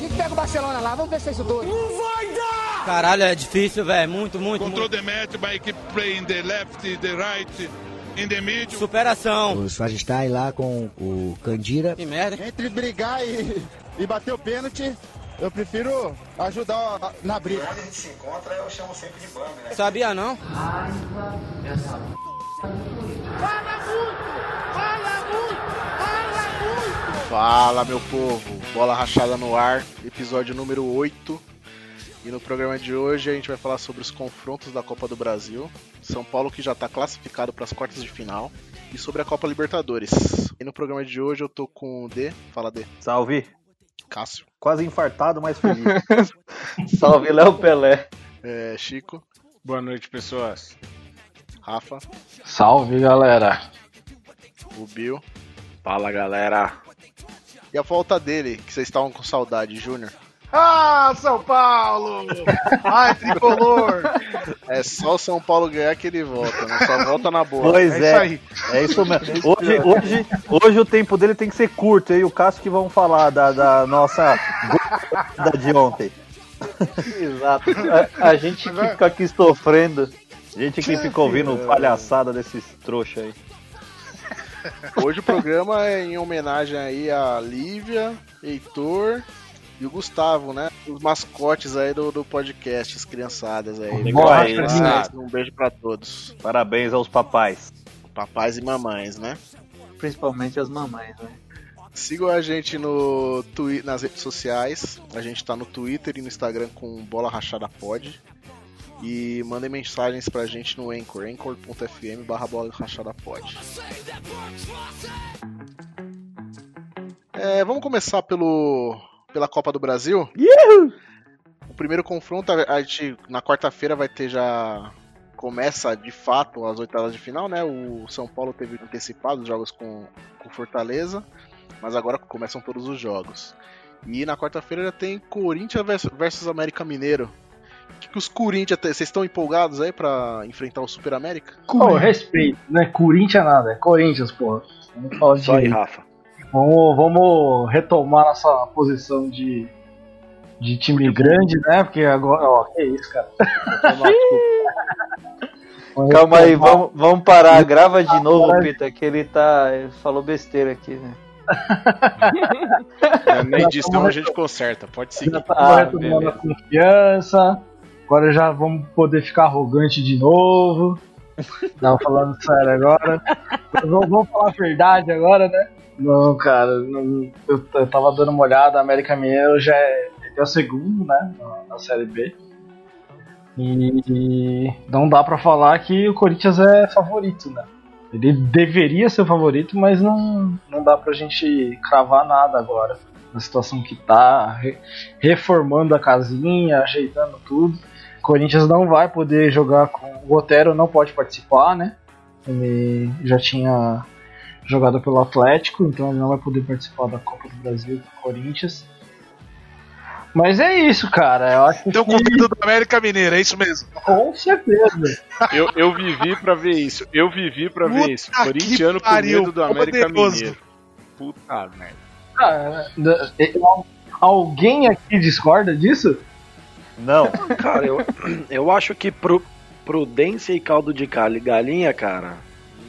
A gente pega o Barcelona lá, vamos ver se é isso tudo. Não vai dar! Caralho, é difícil, velho. Muito, muito. Control muito. the match by keep playing the left, the right, in the middle. Superação. O Swagistai lá com o Candira. Que merda. Entre brigar e, e bater o pênalti, eu prefiro ajudar na briga. Onde a gente se encontra, eu chamo sempre de bando, né? Sabia não? Fala, meu povo. Bola rachada no ar, episódio número 8. E no programa de hoje a gente vai falar sobre os confrontos da Copa do Brasil. São Paulo que já está classificado para as quartas de final. E sobre a Copa Libertadores. E no programa de hoje eu tô com o D. Fala, D. Salve. Cássio. Quase infartado, mas feliz. Salve, Léo Pelé. É, Chico. Boa noite, pessoas. Rafa. Salve, galera. O Bill. Fala, galera. E a volta dele, que vocês estavam com saudade, Júnior. Ah, São Paulo! Ai, tricolor! É só o São Paulo ganhar que ele volta, né? Só volta na boa. Pois É é. isso aí. É isso mesmo. Hoje, hoje, hoje o tempo dele tem que ser curto. E o Cássio que vão falar da, da nossa goleada de ontem. Exato. A, a gente que fica aqui sofrendo. Gente que fica ouvindo palhaçada desses trouxa aí. Hoje o programa é em homenagem aí a Lívia, Heitor e o Gustavo, né? Os mascotes aí do, do podcast, as criançadas aí. Parabéns, Um beijo pra todos. Parabéns aos papais. Papais e mamães, né? Principalmente as mamães, né? Sigam a gente no nas redes sociais. A gente tá no Twitter e no Instagram com Bola Rachada Pod. E mandem mensagens pra gente no Anchor, anchor.fm barra Bola Rachada Pod. É, vamos começar pelo, pela Copa do Brasil. O primeiro confronto, a gente, na quarta-feira vai ter já. Começa de fato as oitavas de final, né? O São Paulo teve antecipado os jogos com, com Fortaleza, mas agora começam todos os jogos. E na quarta-feira já tem Corinthians versus América Mineiro. O que, que os Corinthians. Vocês estão empolgados aí pra enfrentar o Super América? Pô, respeito, né? Corinthians nada, é Corinthians, porra. Vamos falar de Só aí, Rafa. Vamos, vamos retomar nossa posição de, de time grande, né? Porque agora. Ó, que isso, cara. Vamos Calma aí, vamos, vamos parar. Grava de novo, Pita, que ele tá. Ele falou besteira aqui, né? Na edição a gente conserta, pode seguir. Já tá Ah, a confiança. Agora já vamos poder ficar arrogante de novo. Não, falando sério agora. vamos, vamos falar a verdade agora, né? Não, cara, não- eu, eu tava dando uma olhada, a América Mineiro já é, é o segundo, né? Na, na Série B. E, e não dá pra falar que o Corinthians é favorito, né? Ele deveria ser o favorito, mas não, não dá pra gente cravar nada agora. Na situação que tá, re- reformando a casinha, ajeitando tudo. Corinthians não vai poder jogar com. O Otero não pode participar, né? Ele já tinha jogado pelo Atlético, então ele não vai poder participar da Copa do Brasil do Corinthians. Mas é isso, cara. Eu acho Então, que com medo do América Mineira, é isso mesmo. com certeza. Eu, eu vivi pra ver isso. Eu vivi pra Puta ver isso. Corintiano com medo do América poderoso. Mineiro. Puta merda. Al- alguém aqui discorda disso? Não, Cara, eu, eu acho que pro, prudência e caldo de gal- galinha, cara,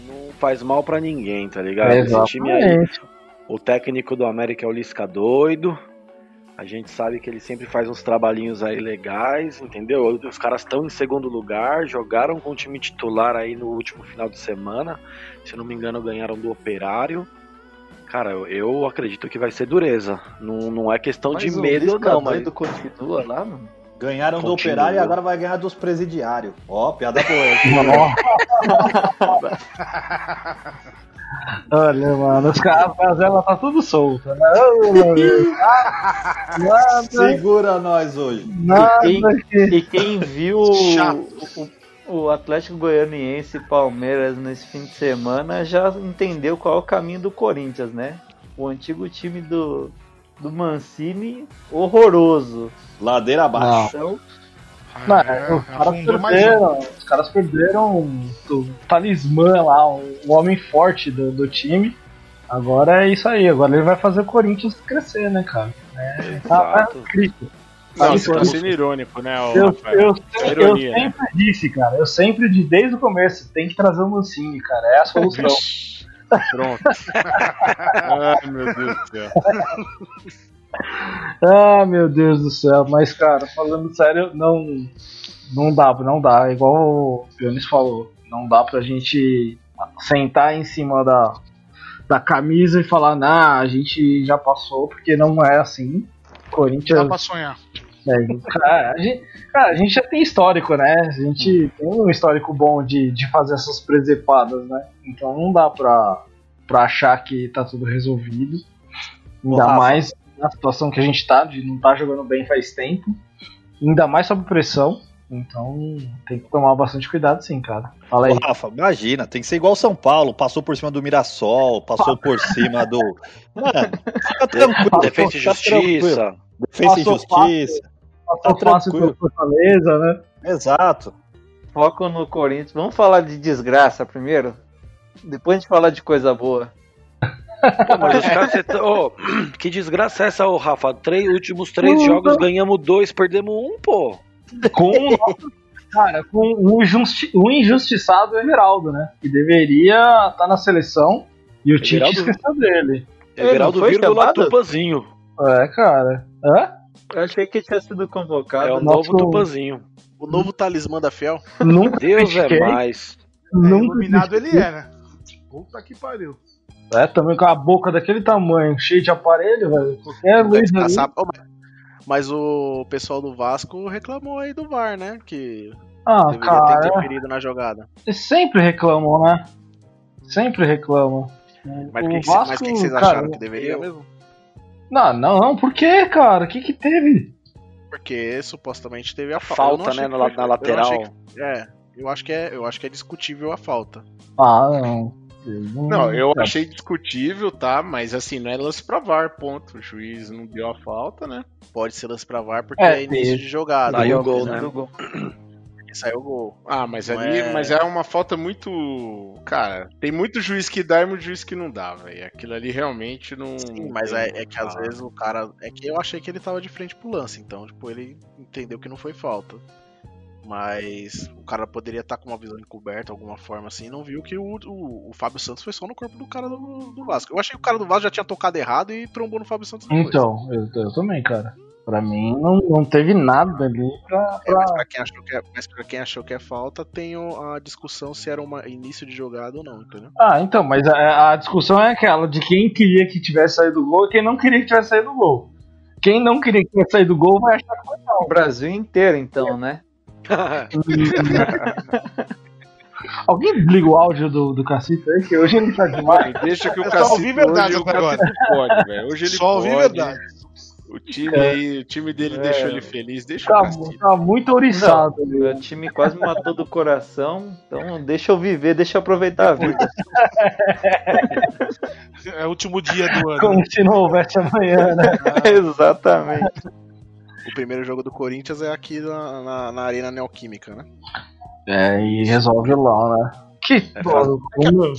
não faz mal pra ninguém, tá ligado? Esse time aí, Exatamente. o técnico do América é o Lisca doido. A gente sabe que ele sempre faz uns trabalhinhos aí legais, entendeu? Os caras estão em segundo lugar, jogaram com o time titular aí no último final de semana. Se não me engano, ganharam do Operário. Cara, eu, eu acredito que vai ser dureza. Não, não é questão de Mas o medo, não, mas. doido continua lá, mano. Ganharam do Continua. operário e agora vai ganhar dos presidiários. Ó, piada boa. Olha, mano, os caras, a ela tá tudo solta, né? Nada, Segura nós hoje. nada E que... E quem viu o- o Atlético Goianiense e Palmeiras nesse fim de semana já entendeu qual é o caminho do Corinthians, né? O antigo time do, do Mancini, horroroso. Ladeira abaixo. Então, Não, Ah, os, caras um. perderam, os caras perderam o talismã lá, o, homem forte do, do time. Agora é isso aí. Agora ele vai fazer o Corinthians crescer, né, cara? É, tá, tá incrível. Não, Tá você tá sendo irônico, né, Eu, Rafael? eu, É eu ironia, né? sempre disse, cara. Eu sempre disse, desde o começo, tem que trazer o Mancini, cara. É a solução. Pronto. Ai, meu Deus do céu. Ah, meu Deus do céu. Mas, cara, falando sério, não, não dá, não dá. É Igual o Pionis falou. Não dá pra gente sentar em cima da, da camisa e falar, nah, a gente já passou, porque não é assim. Corinthians. Dá pra sonhar. É, cara, a gente, cara, a gente já tem histórico, né? A gente tem um histórico bom de, de fazer essas presepadas, né? Então não dá pra, pra achar que tá tudo resolvido. Ainda mais na situação que a gente tá, de não tá jogando bem faz tempo. Ainda mais sob pressão. Então tem que tomar bastante cuidado sim, cara. Fala aí. Ô, Rafa, imagina, tem que ser igual São Paulo, passou por cima do Mirassol, passou por cima do. Mano, fica tranquilo. Defesa e Justiça. Defesa e Justiça. Passou tá fácil pelo Fortaleza, né? Exato. Foco no Corinthians. Vamos falar de desgraça primeiro? Depois a gente fala de coisa boa. Pô, mas os caras. cê tá- ô, que desgraça é essa, ô Rafa? Três, últimos três Puta. jogos ganhamos dois, perdemos um, pô. Com o Cara, com o, injusti- o injustiçado Everaldo, né? Que deveria estar na seleção e o Tite Everaldo- esqueceu dele. Everaldo não foi vírgula chamado? Tupazinho. É, cara. Hã? Eu achei que tinha sido convocado. É o Nosso- novo Tupazinho. O novo talismã da Fiel. Nunca Deus é mais. É, iluminado ele critiquei. é, né? Puta que pariu. É, também com a boca daquele tamanho, cheio de aparelho, velho. Qualquer luz ali. descansar- Ô, mas- Mas o pessoal do Vasco reclamou aí do VAR, né? Que Ah, deveria ter cara. interferido na jogada. Eles sempre reclamam, né? Sempre reclamam. Mas o que, Vasco, mas que vocês cara, acharam que deveria mesmo? Não, não, não. Por que, cara? O que que teve? Porque supostamente teve a fa- Falta, achei né, que na foi- na lateral. que- é, eu acho que é, eu acho que é discutível a falta. Ah, não. Não, eu achei discutível, tá? Mas assim, não é lance pra VAR, ponto. O juiz não deu a falta, né? Pode ser lance pra VAR porque É, é, início de jogada. Saiu o gol, né? né? Do gol. Saiu o gol. Ah, mas Não ali, é- mas é uma falta muito. Cara, tem muito juiz que dá e muito juiz que não dá, velho. Aquilo ali realmente não. Sim, mas é, é que às vezes o cara. É que eu achei que ele tava de frente pro lance, então, tipo, ele entendeu que não foi falta. Mas o cara poderia estar com uma visão encoberta, alguma forma assim, e não viu que o, o, o Fábio Santos foi só no corpo do cara do, do Vasco. Eu achei que o cara do Vasco já tinha tocado errado e trombou no Fábio Santos depois. Então, eu, eu também, cara. Pra mim, não, não teve nada ali pra. É, mas pra... pra quem achou que é, mas pra quem achou que é falta, tem a discussão se era um início de jogada ou não, entendeu? Ah, então, mas a, a discussão é aquela de quem queria que tivesse saído do gol e quem não queria que tivesse saído do gol. Quem não queria que tivesse saído do gol vai achar que foi O Brasil inteiro, então, né? Alguém liga o áudio do, do Cacito aí, que hoje ele tá demais. Deixa que o É só Cacito ouvir verdade agora. Pode, velho. Hoje ele Só ouvir pode. verdade. O time aí, o time dele deixou ele feliz. Deixa o Tá, tá muito ouriçado ali. Meu time quase me matou do coração, então deixa eu viver, deixa eu aproveitar a vida. É o último dia do ano. Como se não houvesse amanhã, né? Exatamente. O primeiro jogo do Corinthians é aqui na, na, na Arena Neoquímica, né? É, e resolve lá, né? Que, É, como,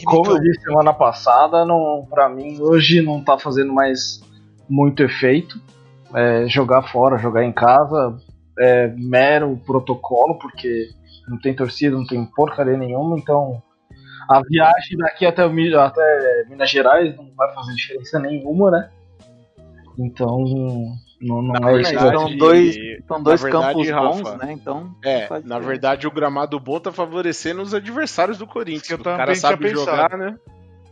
como eu disse semana passada, não, pra mim hoje não tá fazendo mais muito efeito. É, jogar fora, jogar em casa é mero protocolo, porque não tem torcida, não tem porcaria nenhuma, então a viagem daqui até, até Minas Gerais não vai fazer diferença nenhuma, né? Então não, não é isso. verdade, São dois, são dois na verdade, campos bons, Rafa, né? Então. É, na verdade o gramado bom tá favorecendo os adversários do Corinthians. Eu o cara sabe pensado. jogar, né?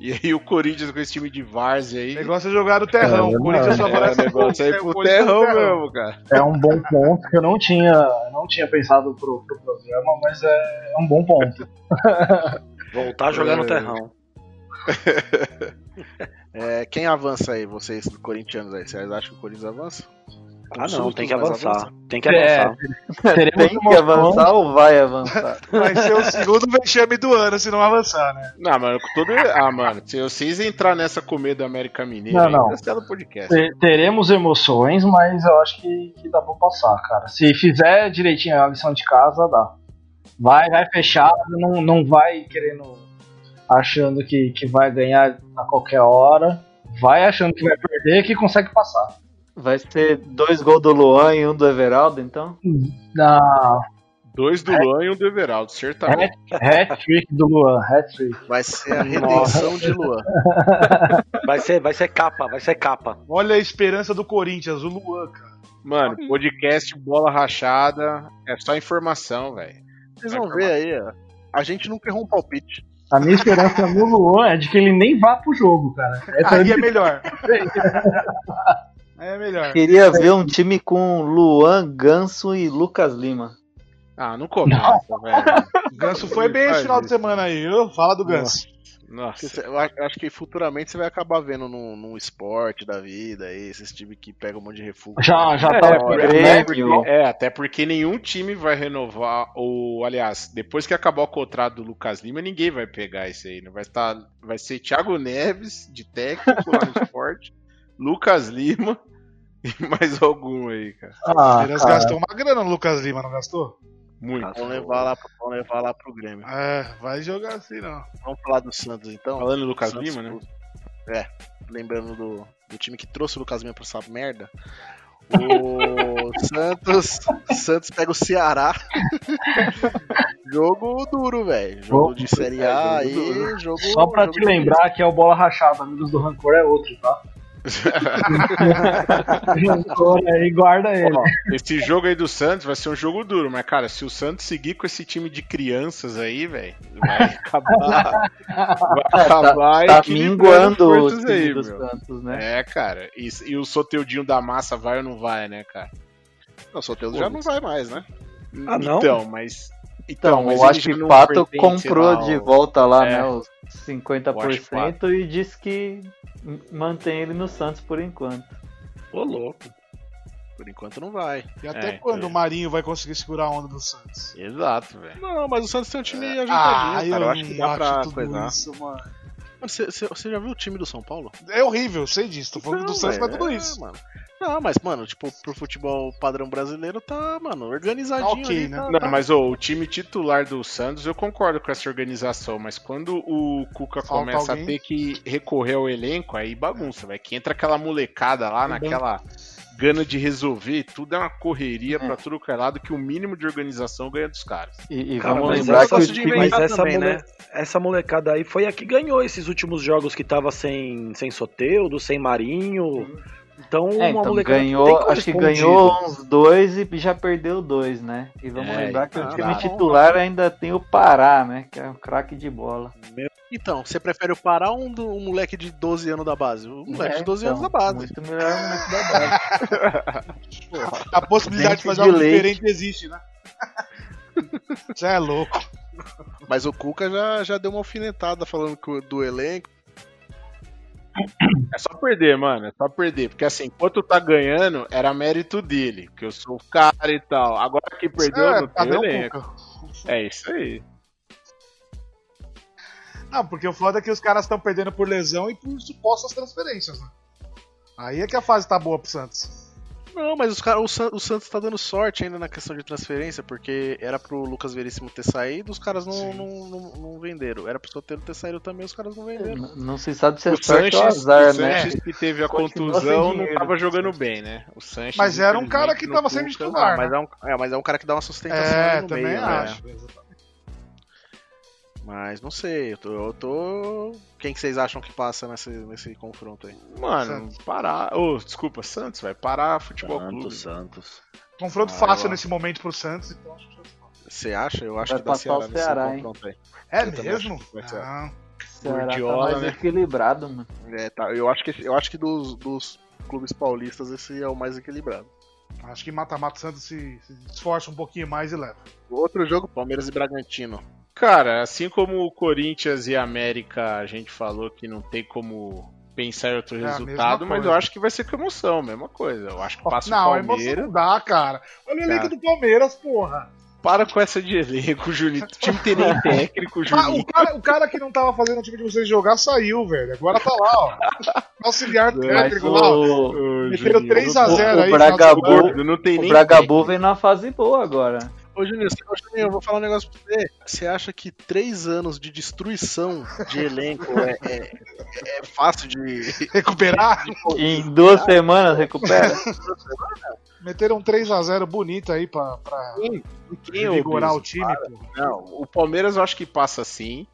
E aí o Corinthians com esse time de várzea aí. O negócio é jogar no terrão. É, o Corinthians só É, aparece o negócio aí o pro Corinthians no terrão mesmo, cara. É um bom ponto que eu não tinha, não tinha pensado pro, pro programa, mas é um bom ponto. Voltar a jogar no É. terrão. É, quem avança aí, vocês corintianos aí? Vocês acham que o Corinthians avança? Ah, não, tem que avançar. avança? Tem que É, avançar. teremos Tem que avançar ou vai avançar? Vai ser o segundo vexame do ano se não avançar, né? Não, mano, com todo. Ah, mano, se vocês entrar nessa comer do América Mineiro, Não, não. cancela o podcast. Te- Teremos emoções, mas eu acho que, que dá pra passar, cara. Se fizer direitinho a lição de casa, dá. Vai, vai fechado, não, não vai querendo achando que, que vai ganhar a qualquer hora, vai achando que vai perder que consegue passar. Vai ser dois gols do Luan e um do Everaldo, então? Não. Dois do Luan e um do Everaldo, certamente. Hat-trick do Luan, hat-trick. Vai ser a redenção de Luan. Vai ser, vai ser capa, vai ser capa. Olha a esperança do Corinthians, o Luan, cara. Mano, podcast Bola Rachada é só informação, velho. Vocês vão ver aí, ó. A gente nunca errou um palpite. A minha esperança no Luan é de que ele nem vá pro jogo, cara. Essa Aí é melhor. É melhor. Queria ver um time com Luan, Ganso e Lucas Lima. Ah, não começa, velho. Ganso foi bem esse final de semana aí, viu? Fala do Ganso. Nossa. Eu acho que futuramente você vai acabar vendo num, num esporte da vida aí, esses times que pegam um monte de refúgio. Já, já É, tá Grêmio. porque- é, até porque nenhum time vai renovar, ou aliás, depois que acabar o contrato do Lucas Lima, ninguém vai pegar esse aí. Né? Vai, estar, vai ser Thiago Neves, de técnico lá no esporte, Lucas Lima e mais algum aí, cara. O Ah, Palmeiras cara. gastou uma grana no Lucas Lima, não gastou? Muito. Vamos levar lá, pro- vamos levar lá pro Grêmio. É, vai jogar assim não. Vamos falar do Santos então. Falando em Lucas Santos, Lima, né? É, lembrando do, do time que trouxe o Lucas Lima pra essa merda. O Santos, Santos pega o Ceará. jogo duro, velho. Jogo Jogo de Série A aí, jogo. Só pra jogo te lembrar que é o bola rachada, amigos do Rancor é outro, tá? Aí, guarda ele. Ó, esse jogo aí do Santos vai ser um jogo duro, mas cara, se o Santos seguir com esse time de crianças aí, velho, vai acabar. vai acabar Tá equilibrando minguando o forças time aí. Santos, né? É, cara. E, e o Soteudinho da massa vai ou não vai, né, cara? Não, o Soteldo já não vai mais, né? Ah, não? Então, mas. Então, mas eu acho que o Pato comprou lá de volta lá, É. né, os Eu acho 50% e disse que mantém ele no Santos por enquanto. Ô, louco. Por enquanto não vai. E até É, quando é. o Marinho vai conseguir segurar a onda do Santos? Exato, velho. Não, mas o Santos tem um time ajeitadinho, Ah, cara. eu, Eu acho que dá pra tudo coisar. isso, mano. Mano, Você já viu o time do São Paulo? É horrível, sei disso. Tô falando Não, do Santos, mas tudo é, isso. Mano. Não, mas, mano, tipo, pro futebol padrão brasileiro tá, mano, organizadinho Ok, ali, né? tá- Não, tá- mas ô, o time titular do Santos, eu concordo com essa organização, mas quando o Cuca Falta começa alguém. a ter que recorrer ao elenco, aí bagunça, vai que entra aquela molecada lá, naquela gana de resolver, tudo é uma correria pra tudo que é lado, que o mínimo de organização ganha dos caras. E, e Cara, vamos lembrar essa- que time... Mas inventar essa, também, mole- né? essa molecada aí foi a que ganhou esses últimos jogos que tava sem, sem Soteudo, sem Marinho. Então, É, uma então molecada ganhou, que acho que ganhou uns dois e já perdeu dois, né? E vamos É, lembrar que o então, time tá. titular ainda tem o Pará, né? Que é um craque de bola. Então, você prefere o Pará ou um, do- um moleque de 12 anos da base? O moleque É, de 12 então, anos da base. Muito melhor o moleque da base. A possibilidade de fazer de algo leite. diferente existe, né? Você é louco. Mas o Cuca já, já deu uma alfinetada falando que o- do elenco. É só perder, mano, é só perder, porque assim, enquanto tá ganhando, era mérito dele, que eu sou o cara e tal. Agora que perdeu, É, não cadê tem elenco. É isso aí. Não, porque o foda é que os caras estão perdendo por lesão e por supostas transferências, né? Aí é que a fase tá boa pro Santos. Não, mas os cara, o, San- o Santos tá dando sorte ainda na questão de transferência, porque era pro Lucas Veríssimo ter saído, os caras não, não, não, não venderam. Era pro Soteldo ter saído também, os caras não venderam. Não- Não se sabe se é O sorte ou Sanches, azar, o né? Sanches que teve a Continua contusão não tava jogando bem, né? O Sanches, Mas era um cara que tava sendo titular, Ah, mas né? é, um, é, mas é um cara que dá uma sustentação É, também meio, né? Mas não sei, eu tô, eu tô- Quem que vocês acham que passa nesse, nesse confronto aí? Mano, parar. Ô, desculpa, Santos, vai parar futebol clube. Santos, Santos. Confronto Ah, fácil eu nesse momento pro Santos, então acho que. Você acha? Eu acho Vai que dá passar Ceará o nesse Ceará, hein? confronto aí. É Eu mesmo? vai ser. Gordiola, tá mais né? equilibrado, mano. É, tá, eu acho que, eu acho que dos, dos clubes paulistas esse é o mais equilibrado. Acho que mata-mata o Santos se, se esforça um pouquinho mais e leva. Outro jogo, Palmeiras e Bragantino. Cara, assim como o Corinthians e a América, a gente falou que não tem como pensar em outro É resultado, mas eu acho que vai ser com emoção, mesma coisa. Eu acho que passa não, o Palmeiras. não dá, cara. Olha o elenco do Palmeiras, porra. Para com essa de elenco, Juninho. O time tem nem técnico, Ah, Juninho. o, cara, o cara que não tava fazendo o time de vocês jogar saiu, velho. Agora tá lá, ó. Auxiliar técnico lá, ó. o, Meteram Juninho, 3 a não- 0 o aí. Bragabu- não tem o nem Bragabu vem numa fase boa agora. Ô, Juninho, ô, Juninho, eu vou falar um negócio pra você. Você acha que três anos de destruição de elenco é, é- é fácil de recuperar? Em duas semanas recupera. Meteram um 3x0 bonito aí pra, pra ouviu o time, Para. pô. Não, o Palmeiras eu acho que passa sim.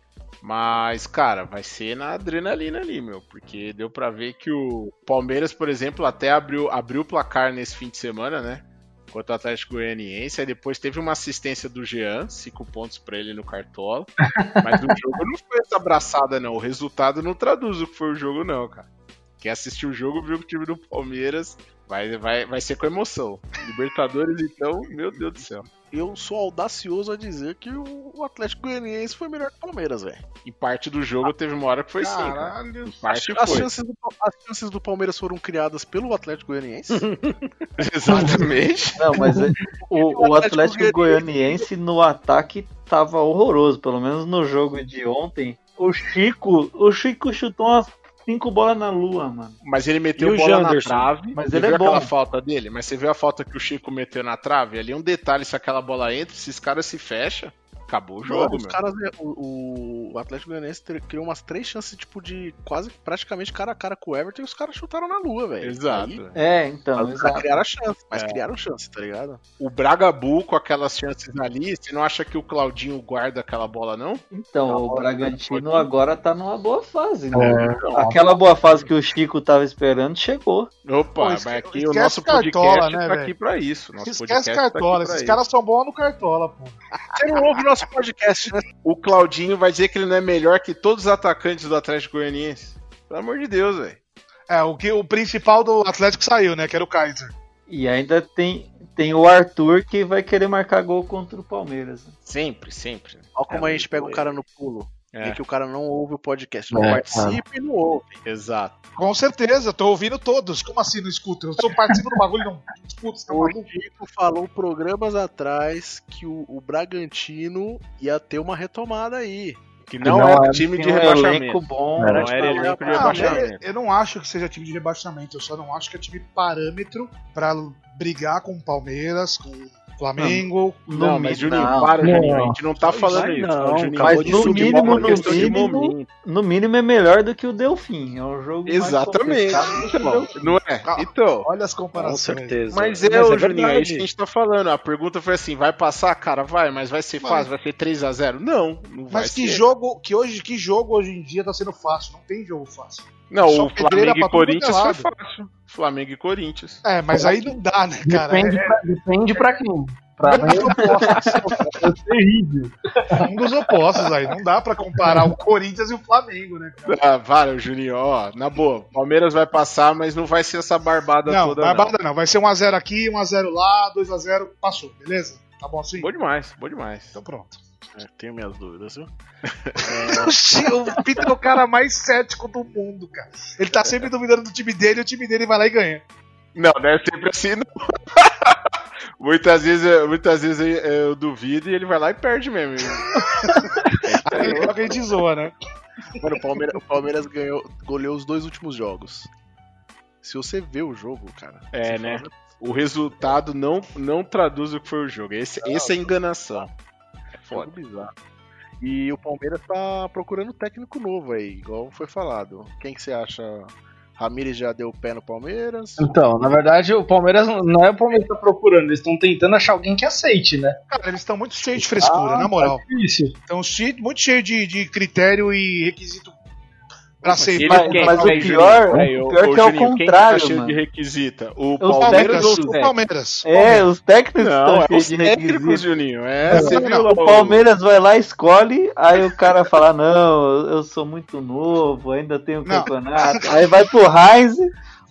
Mas, cara, vai ser na adrenalina ali, meu. Porque deu pra ver que o Palmeiras, por exemplo, até abriu, abriu o placar nesse fim de semana, né? Contra o Atlético Goianiense. Aí depois teve uma assistência do Jean, cinco pontos pra ele no Cartola. Mas o jogo não foi essa abraçada, não. O resultado não traduz o que foi o jogo, não, cara. Quem assistiu o jogo viu que o time do Palmeiras vai, vai, vai ser com emoção. Libertadores, então, meu Deus do céu. Eu sou audacioso a dizer que o o Atlético Goianiense foi melhor que o Palmeiras, velho. Em parte do jogo teve uma hora que foi sim, cara. Caralho. Parte as foi. chances do, as chances do Palmeiras foram criadas pelo Atlético Goianiense. Exatamente. Não, mas é- o, o Atlético Goianiense no ataque tava horroroso, pelo menos no jogo de ontem. O Chico, o Chico chutou umas cinco bolas na lua, mano. Mas ele meteu E o bola na trave. Mas Você ele é viu bom. aquela falta dele? Mas você viu a falta que o Chico meteu na trave? Ali é um detalhe, se aquela bola entra, se os caras se fecham, acabou o jogo, Mano, os meu. caras, o, o Atlético Goianiense criou umas três chances, tipo, de quase praticamente cara a cara com o Everton e os caras chutaram na lua, velho. Exato. Aí, É, então, Mas exato. criaram chance, mas É. criaram chance, tá ligado? O Braga Bull com aquelas chances ali, você não acha que o Claudinho guarda aquela bola, não? Então, o Bragantino agora tá numa boa fase, né? É. Aquela boa fase que o Chico tava esperando chegou. Opa, Pô, mas aqui o esquece nosso Cartola, podcast né, tá velho? aqui pra isso. Nosso Esquece tá Cartola, pra esses caras são bons no Cartola, pô. Você não ouve nosso podcast, né? O Claudinho vai dizer que ele não é melhor que todos os atacantes do Atlético Goianiense. Pelo amor de Deus, velho. É, o, que, o principal do Atlético saiu, né? Que era o Kaiser. E ainda tem, tem o Arthur que vai querer marcar gol contra o Palmeiras. Sempre, sempre. Olha como É, a gente pega o cara no pulo. É. E que o cara não ouve o podcast. Não É, participa e não ouve. Exato. Com certeza, tô ouvindo todos. Como assim não escuto? Eu sou participo do bagulho não escuto. Tá O? Chico falou programas atrás que o, o Bragantino ia ter uma retomada aí. Que não, Não, era é- time de um rebaixamento. elenco bom. Não Era era tipo, elenco de Ah, rebaixamento. eu, eu não acho que seja time de rebaixamento, eu só não acho que é time parâmetro pra brigar com o Palmeiras, com o Flamengo. No Não, mas mínimo- Juninho, não. para, Não. Juninho. A gente não tá falando isso. não, Juninho. Mas no mínimo, no mínimo, no mínimo é melhor do que o Delfim. É um jogo Exatamente. Então, não é? Então. Olha as Com comparações. certeza. Mas é, ô, Juninho, é verdade. isso que a gente tá falando. A pergunta foi assim: vai passar, cara? Vai, mas vai ser Mas- fácil? Vai ser 3x0? Não, não vai Mas que ser. jogo, que hoje, que jogo hoje em dia tá sendo fácil? Não tem jogo fácil. Não, Só o Flamengo e tudo Corinthians é foi fácil. Flamengo e Corinthians. É, mas aí não dá, né, cara? Depende, É, pra, depende pra quem. Pra mim é terrível. é um dos opostos aí. Não dá pra comparar o Corinthians e o Flamengo, né? cara? Ah, vale, Juninho, ó, na boa. Palmeiras vai passar, mas não vai ser essa barbada Não, toda. barbada não. Vai ser 1x0 aqui, 1x0 lá, 2x0, passou, beleza? Tá bom assim? Bom demais, bom demais. Então pronto. É, tenho minhas dúvidas, viu? o Peter é o cara mais cético do mundo, cara. Ele tá sempre duvidando do time dele e o time dele vai lá e ganha. Não, não é sempre assim, não. muitas vezes, eu- muitas vezes eu, eu duvido e ele vai lá e perde mesmo. Aí joga e de zoa, né? Mano, o Palmeiras, o Palmeiras ganhou, goleou os dois últimos jogos. Se você vê o jogo, cara. É, né? fala, O resultado não, não traduz o que foi o jogo. Esse, esse é enganação. Foda. bizarro. E o Palmeiras tá procurando técnico novo aí, igual foi falado. Quem que você acha? Ramires já deu o pé no Palmeiras? Então, na verdade, o Palmeiras não é o Palmeiras que tá procurando, eles estão tentando achar alguém que aceite, né? Cara, eles estão muito cheios de frescura, Ah, na moral. tá difícil. Estão muito cheios de, de critério e requisito pra ser. Mas- quem? mas o Peraí, pior- Juninho, o pior ô, que é o Juninho, quem contrário, tá cheio mano. de requisita? O Os Palmeiras ou o técnicos? Palmeiras? É, os técnicos Não, é estão os cheios de técnicos, requisitos. Juninho. É, você viu lá O Palmeiras vai lá, escolhe, aí o cara fala, não, eu sou muito novo, ainda tenho Não. campeonato. Aí vai pro Heinz,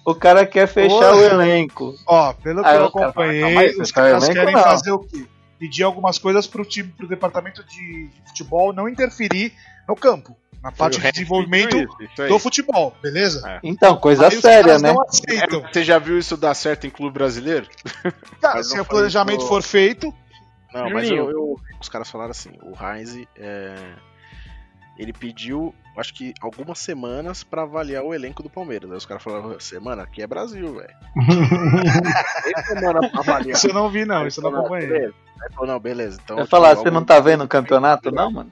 o cara quer fechar Porra. o elenco. Ó, pelo que Aí eu o cara acompanhei, "Calma aí, os tá caras elenco, querem não." fazer o quê? Pedir algumas coisas pro time, pro departamento de futebol não interferir no campo. Na parte de desenvolvimento isso, isso aí. do futebol, beleza? É. Então, coisa Aí séria, né? não aceitam. Você já viu isso dar certo em clube brasileiro? Cara, se não o planejamento isso. for feito, Não, mas eu, eu- os caras falaram assim, o Heinz é, ele pediu, acho que algumas semanas pra avaliar o elenco do Palmeiras. Aí os caras falaram, semana aqui é Brasil, velho. Tem semana pra avaliar. isso eu não vi, não, isso eu não acompanhei. beleza. Aí falou, não, beleza. Então, Eu falar, tipo, você não algum- tá vendo o campeonato, não, mano?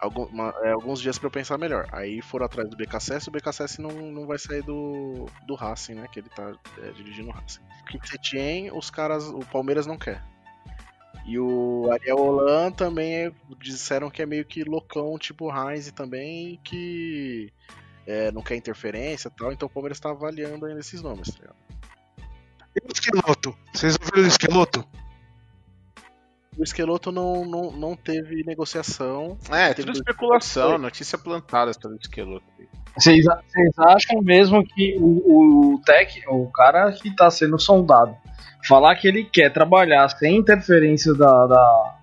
Algum- uma- é, alguns dias pra eu pensar melhor. Aí foram atrás do BKSS, o BKSS não, não vai sair do, do Racing, né? Que ele tá é, dirigindo o Racing. O Kik Setien, os caras, o Palmeiras não quer. E o Ariel Holan também é- disseram que é meio que loucão, tipo Heinz também, que é, não quer interferência tal, então o Palmeiras tá avaliando ainda esses nomes, tá ligado? E o esqueloto? Vocês ouviram do esqueloto? O Esqueloto não, não, não teve negociação. É, Teve tudo especulação, notícia plantada pelo esqueloto. Vocês, a- vocês acham mesmo que o, o tech, o cara que tá sendo sondado, falar que ele quer trabalhar sem interferência da, da-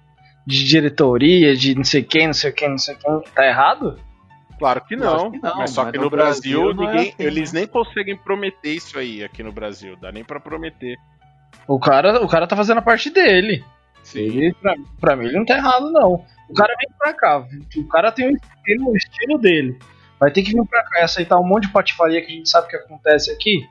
de diretoria, de não sei quem, não sei quem, não sei quem, tá errado? Claro que não, que não, mas só mas que no no Brasil, Brasil é ninguém, assim, eles né? nem conseguem prometer isso aí aqui no Brasil, dá nem pra prometer. O cara, o cara tá fazendo a parte dele. Ele, pra, pra mim, ele não tá errado, não. O cara vem pra cá, o cara tem o estilo, o estilo dele. Vai ter que vir pra cá e aceitar um monte de patifaria que a gente sabe que acontece aqui.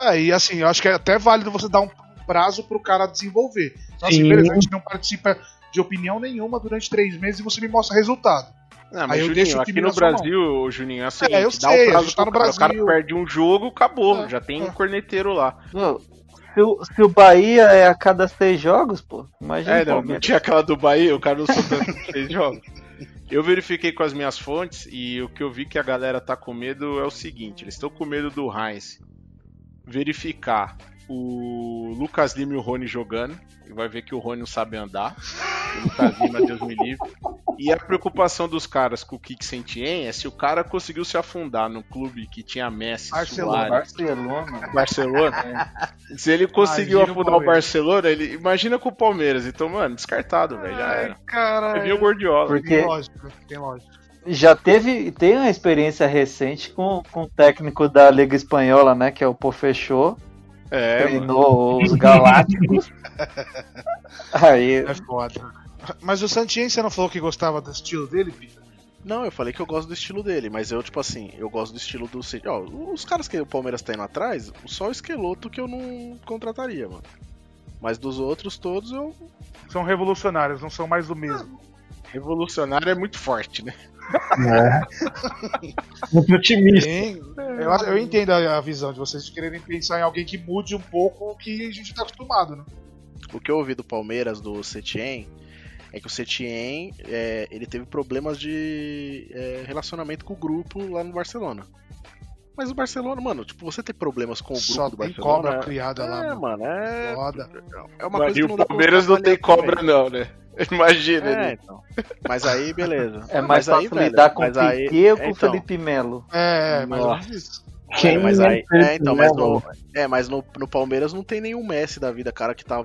É, e assim, eu acho que é até válido você dar um prazo pro cara desenvolver. Então, assim, Sim. beleza, a gente não participa de opinião nenhuma durante três meses e você me mostra resultado. Não, mas Aí eu Juninho, deixo o aqui time no mão. Brasil, ô, Juninho, é o seguinte, É, eu dá sei, um a prazo gente tá no cara, o cara Brasil. perde um jogo, acabou, É, já tem é. um corneteiro lá. Meu, se, o, se o Bahia é a cada seis jogos, pô, imagina É, não, não tinha aquela do Bahia, o cara não soltou seis jogos. Eu verifiquei com as minhas fontes e o que eu vi que a galera tá com medo é o seguinte: eles estão com medo do Heinz verificar o Lucas Lima e o Rony jogando, e vai ver que o Rony não sabe andar. O Lucas Lima, Deus me livre. E a preocupação dos caras com o Kik Sentien é se o cara conseguiu se afundar num clube que tinha Messi, Barcelona. Suárez, Barcelona. Barcelona. Se ele conseguiu Imagina o afundar o Palmeiras. Barcelona, ele imagina com o Palmeiras. Então, mano, descartado, velho. Já era. Cara, viu o Gordiola. Porque- tem lógica, tem lógica. Já teve, tem uma experiência recente com, com o técnico da Liga Espanhola, né, que é o Pofechô, É, mano. treinou os Galácticos. Aí, É foda. Mas o Santien, você não falou que gostava do estilo dele, Pita? Não, eu falei que eu gosto do estilo dele, mas eu, tipo assim, eu gosto do estilo do. Ó, os caras que o Palmeiras tá indo atrás, só o esqueloto que eu não contrataria, mano. Mas dos outros todos eu. São revolucionários, não são mais do mesmo. Revolucionário é muito forte, né? Muito otimista. Tem- eu, eu entendo a, a visão de vocês de quererem pensar em alguém que mude um pouco o que a gente tá acostumado, né? O que eu ouvi do Palmeiras, do Setien, é que o Setien é, ele teve problemas de é, relacionamento com o grupo lá no Barcelona. Mas o Barcelona, mano, tipo, você ter problemas com o grupo Só do tem Barcelona. cobra é- criada lá, É, mano. é. Foda. É uma Mas coisa e que o Palmeiras não tem cobra, também. não, né? Imagina. É, né? então. Mas aí, beleza. é mais mas fácil aí, velho, lidar com o mas aí- Piquet ou com é, o então. Felipe Melo. É, menos Nossa. isso. Quem É, mas é aí, é, então, mas no, é, mas no, no Palmeiras não tem nenhum Messi da vida, cara que tá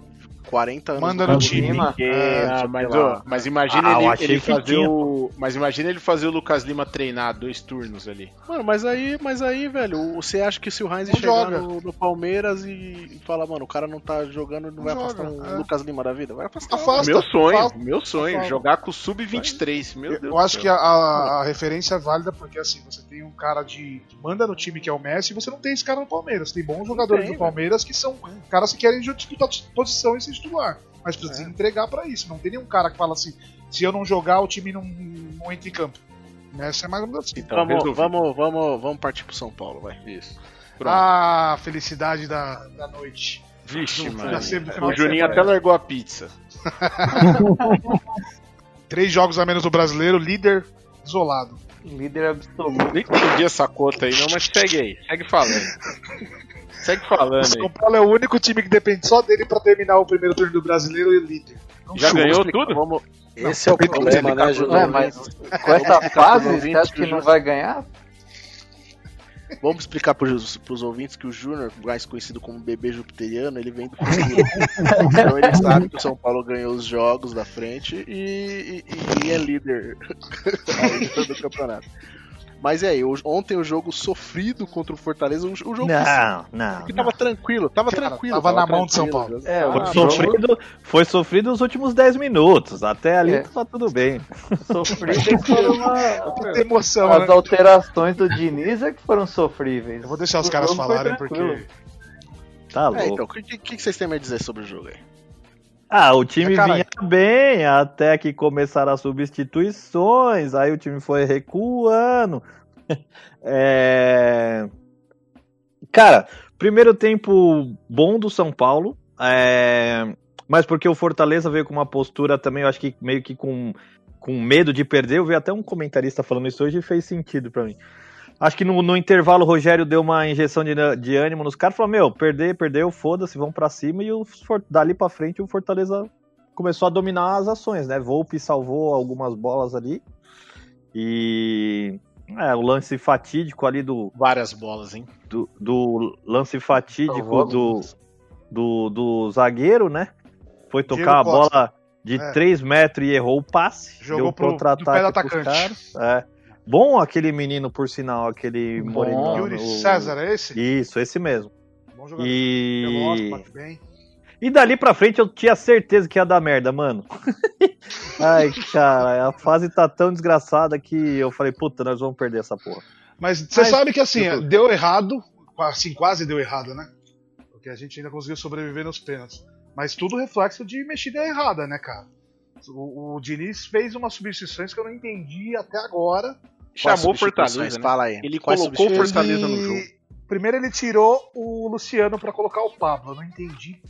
40 anos Manda no time. É, Ah, o mas, ó, mas imagina Ah, ele, ele fazer tinha, o. Mas imagina ele fazer o Lucas Lima treinar dois turnos ali. Mano, mas aí, mas aí, velho, você acha que se o Heinz Não chegar no, no Palmeiras e, falar, mano, o cara não tá jogando, não, vai Não afastar joga, o é. Lucas Lima da vida? Vai afastar. Afasta. meu sonho, afasta, meu sonho, afasta. jogar com o Sub-23. Meu Deus Eu acho que a, a- a referência é válida porque assim, você tem um cara de que manda no time que é o Messi e você não tem esse cara no Palmeiras. Tem bons jogadores tem, do Palmeiras que são caras que querem disputar posição e ser titular. Mas precisa É. entregar pra isso. Não tem nenhum cara que fala assim: se eu não jogar, o time não, não entra em campo. Essa é mais ou menos assim. Então, vamos, vamos, vamos, vamos partir pro São Paulo, vai. Isso. Pronto. Ah, felicidade da, da noite. Vixe, mano. O Juninho até largou a pizza. Três jogos a menos do brasileiro, líder isolado. Líder absoluto. Nem entendi essa conta aí, não, mas segue aí. Segue falando. Segue falando O. São Paulo é o único time que depende só dele pra terminar o primeiro turno do brasileiro e líder. Então, Já chupa. ganhou Explica- tudo? Vamos, Não, Esse é o problema, né, Júnior? Ué, mas com essa fase, você acha que não vai ganhar? Vamos explicar pros, pros ouvintes que o Júnior, mais conhecido como bebê jupiteriano, ele vem do futuro. então ele sabe que o São Paulo ganhou os jogos da frente e, e- e é líder aí do campeonato. Mas e aí, ontem o jogo sofrido contra o Fortaleza, o, o jogo Não, não. que tava tranquilo, tava Cara, tranquilo. tava na mão de São. Paulo. É, Ah, Foi, jogo- sofrido, foi sofrido os últimos 10 minutos. Até ali É. tá tudo bem. Sofrível foram uma- emoção, as né? alterações do Diniz é que foram sofríveis. Eu vou deixar os caras falarem porque. Tá É, louco. então, o que, que- que vocês têm a dizer sobre o jogo aí? Ah, o time É, vinha bem até que começaram as substituições, aí o time foi recuando. É... Cara, primeiro tempo bom do São Paulo, é, mas porque o Fortaleza veio com uma postura também, eu acho que meio que com, com medo de perder. Eu vi até um comentarista falando isso hoje e fez sentido pra mim. Acho que no, no intervalo o Rogério deu uma injeção de, de ânimo nos caras, falou: Meu, perder, perdeu, foda-se, vamos pra cima. E o, dali pra frente o Fortaleza começou a dominar as ações, né? Volpe salvou algumas bolas ali. E. É, o lance fatídico ali do. Várias bolas, hein? Do, do lance fatídico do, do, do zagueiro, né? Foi tocar Diego a Costa. bola de É. 3 metros e errou o passe. Jogou deu pro- do pé do contra-ataque pros atacante. É. Bom aquele menino, por sinal, aquele moreno. Yuri o- César, é esse? Isso, esse mesmo. Bom jogador. Eu gosto, E... bate bem. e dali pra frente eu tinha certeza que ia dar merda, mano. Ai, cara, a fase tá tão desgraçada que eu falei, puta, nós vamos perder essa porra. Mas você Mas- sabe que assim, deu errado, assim, quase deu errado, né? Porque a gente ainda conseguiu sobreviver nos pênaltis. Mas tudo reflexo de mexida errada, né, cara? O, o Diniz fez umas substituições que eu não entendi até agora. Chamou? Fortaleza. Né? Fala aí. Ele Quais colocou? Fortaleza no jogo. Primeiro ele tirou o Luciano pra colocar o Pablo. Eu não entendi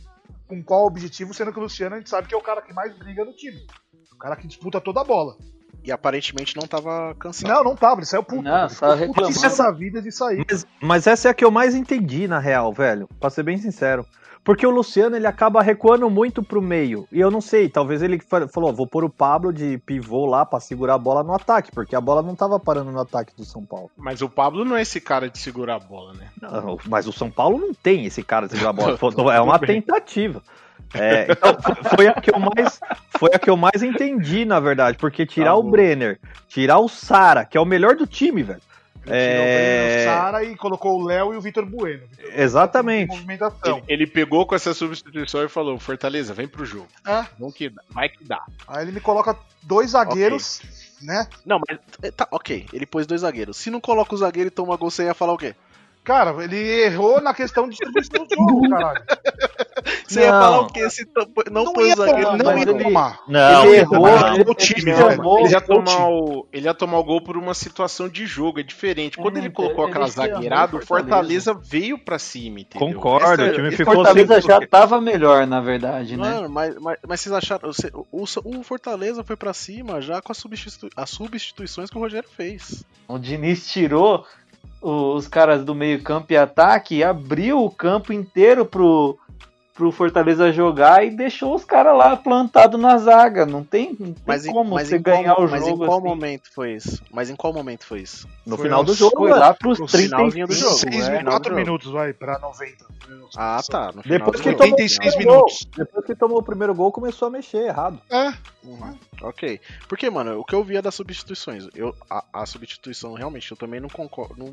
com qual objetivo, sendo que o Luciano a gente sabe que é o cara que mais briga no time. O cara que disputa toda a bola. E aparentemente não tava cansado. Não, não tava, ele saiu puto. Não, reclamando. da vida de sair. Mas, mas essa é a que eu mais entendi, na real, velho. Pra ser bem sincero. Porque o Luciano, ele acaba recuando muito pro meio. E eu não sei, talvez ele fa- falou, vou pôr o Pablo de pivô lá pra segurar a bola no ataque, porque a bola não tava parando no ataque do São Paulo. Mas o Pablo não é esse cara de segurar a bola, né? Não, mas o São Paulo não tem esse cara de segurar a bola. É uma tentativa. É, então, foi- a que eu mais foi a que eu mais entendi, na verdade, porque tirar Tá o. Brenner, tirar o Sara, que é o melhor do time, velho. Ele tirou É, o Sara e colocou o Léo e o Vitor Bueno. Exatamente. Movimentação. Ele, ele pegou com essa substituição e falou: Fortaleza, vem pro jogo. É. Vamos que dá. Vai que dá. Aí ele me coloca dois zagueiros, né? Não, mas eh, tá, ok, ele pôs dois zagueiros. Se não coloca o zagueiro e toma gol, você ia falar o quê? Cara, ele errou na questão de distribuição do jogo, caralho. Você ia Não. falar o quê? Se to- não, Não põe ia o zagueiro, tomar, não não ia ia tomar. Não, Ele ele errou, ele o time, ele tomou- Ele ia, tomar o, ele ia tomar o gol por uma situação de jogo, é diferente. Quando É, ele colocou ele aquela zagueirada, o Fortaleza. Veio pra cima, entendeu? Concordo, Essa- o time E ficou Fortaleza sem- já tava melhor, na verdade, né? Mano, mas, mas, mas vocês acharam. você- o, o Fortaleza foi pra cima já com as, substitu- as substituições que o Rogério fez. O Diniz tirou os caras do meio campo e ataque e abriu o campo inteiro pro, pro Fortaleza jogar e deixou os caras lá plantados na zaga. Não tem, não tem Mas em, como mas você em qual, ganhar o mas jogo em qual assim. momento foi isso? Mas em qual momento foi isso? No Foi final do jogo, Foi velho. lá pros No 30 finalzinho do jogo. Seis, é, final 4 do jogo. minutos, vai, pra 90. Ah, tá. No final Depois que jogo. tomou o 86 primeiro gol, minutos. depois que tomou o primeiro gol, começou a mexer errado. É, Uhum, Ok. Porque, mano, o que eu via das substituições, eu, a, a substituição realmente, eu também não concordo. Não,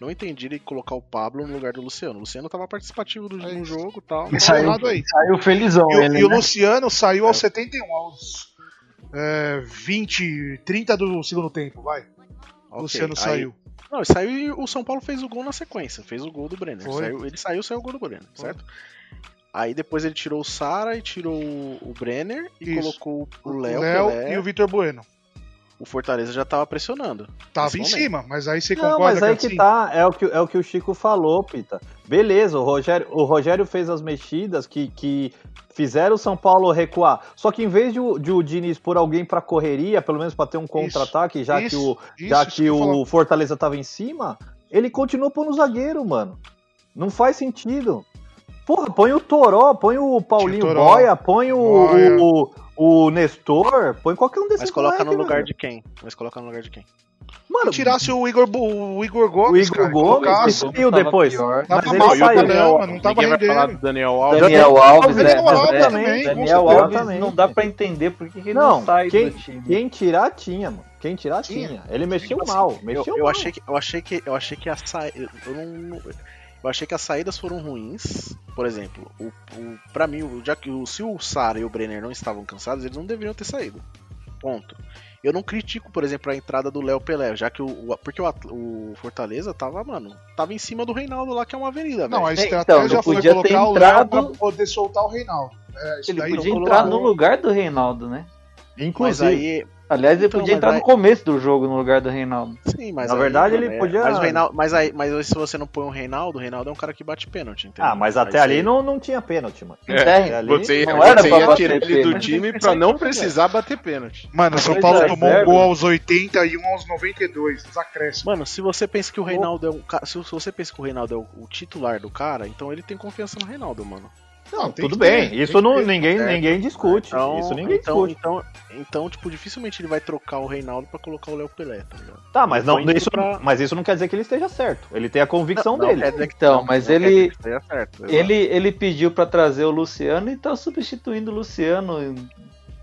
não entendi ele colocar o Pablo no lugar do Luciano. O Luciano tava participativo do, É isso. jogo e tal. Mas- saiu errado aí. Saiu felizão E, o- ele, e o né? Luciano saiu aos 71, aos é, 20, 30 do segundo tempo, vai. O ok, Luciano aí- saiu. Não, ele saiu e o São Paulo fez o gol na sequência. Fez o gol do Brenner. Foi. Saiu- ele saiu, saiu o gol do Brenner, Foi. certo? Aí depois ele tirou o Sara e tirou o Brenner e Isso. colocou o O Léo, e o Vitor Bueno. O Fortaleza já tava pressionando. Tava em momento. cima, mas aí você Não, concorda mas aí que que assim, tá, é o que, é o que o Chico falou, Pita. Beleza, o Rogério, o Rogério fez as mexidas que, que fizeram o São Paulo recuar. Só que em vez de o, de o Diniz pôr alguém pra correria, pelo menos pra ter um contra-ataque, já isso, que o, isso, já isso que o falo. Fortaleza tava em cima, ele continuou pondo o zagueiro, mano. Não faz sentido. Porra, põe o Toró, põe o Paulinho Toró, Boia, põe o, Boia. o, o Nestor, põe qualquer um desses Mas coloca no moleque, lugar velho. de quem? Mas coloca no lugar de quem? Mano, se tirasse o Igor, o Igor o Gomes, Igor cara, Gomes Tava depois. pior. Tava Mas ele mal, o saiu. Daniel- não tava Ninguém vai do Daniel Alves. Daniel Alves, Daniel né? Alves É, também, Daniel. Alves não dá pra entender por que ele Não, não sai quem, do time. quem tirar tinha, mano. Quem tirar Tinha. tinha. Ele mexeu Assim, mal, eu, mexeu eu mal. achei que eu achei que eu achei que a sa... eu, eu não eu achei que as saídas foram ruins. Por exemplo, o, o para mim, o- já que o, se o Sara e o Brenner não estavam cansados, eles não deveriam ter saído. Ponto. Eu não critico, por exemplo, a entrada do Léo Pelé, já que o, o- porque o, o Fortaleza tava, mano, tava em cima do Reinaldo lá, que é uma avenida, Não, a velho. É, estratégia então, não foi podia ter colocar o Léo entrado- pra poder soltar o Reinaldo. É, Ele daí podia entrar colocou. no lugar do Reinaldo, né? Inclusive. Mas aí- Aliás, ele Então, podia entrar aí- no começo do jogo no lugar do Reinaldo. Sim, mas Na aí, verdade, ele é, podia- Mas, o Reinaldo, mas, aí, mas aí se você não põe o Reinaldo, o Reinaldo é um cara que bate pênalti, entendeu? Ah, mas até ali não, não tinha pênalti, mano. É, Até ali- você, não era você pra ia bater tirar ele do time pra não precisar bater pênalti. Mano, o São Paulo é, tomou um gol aos 80 e um aos 92, os acréscimos. Mano, se você pensa que o Reinaldo é um se você pensa que o Reinaldo é o, o titular do cara, então ele tem confiança no Reinaldo, mano. Não, tem Tudo ter, bem, tem isso não, ter. ninguém, É. ninguém discute. Então, isso ninguém então, discute. então, então, tipo, dificilmente ele vai trocar o Reinaldo pra colocar o Léo Pelé, tá ligado? Tá, mas, não, isso, pra- mas isso não quer dizer que ele esteja certo. Ele tem a convicção Não, dele. que- Então, não, mas não quer ele- dizer que esteja certo. Ele, ele pediu pra trazer o Luciano e tá substituindo o Luciano em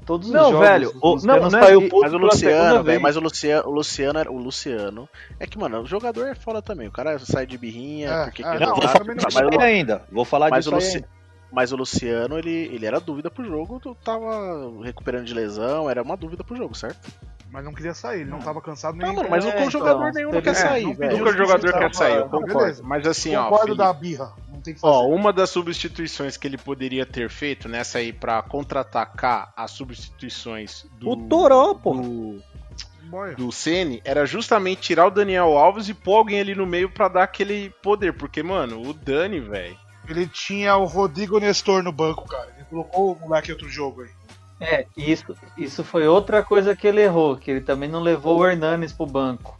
todos os Não, jogos. velho, o- não, não é- saiu puto Mas o Luciano, velho, mas o Luciano, o Luciano era o Luciano. É que, mano, o jogador é foda também. O cara sai de birrinha, É, porque é, não, Não, vou falar disso ainda. Vou falar disso Luci- ainda. Mas o Luciano, ele, ele era dúvida pro jogo, tu tava recuperando de lesão, era uma dúvida pro jogo, certo? Mas não queria sair, ele não tava cansado nem. Não, mano, mas É, o então, jogador nenhum não quer é, sair, não velho. Nunca o jogador quer sair, eu concordo. beleza. Mas assim, ó, Concordo da birra, não tem que fazer. Ó, uma das substituições que ele poderia ter feito nessa aí pra contra-atacar as substituições do. O Toró, pô. Do, do Ceni era justamente tirar o Daniel Alves e pôr alguém ali no meio pra dar aquele poder. Porque, mano, o Dani, velho. Ele tinha o Rodrigo Nestor no banco, cara. Ele colocou o moleque em outro jogo aí. É, isso, isso foi outra coisa que ele errou, que ele também não levou o Hernanes pro banco.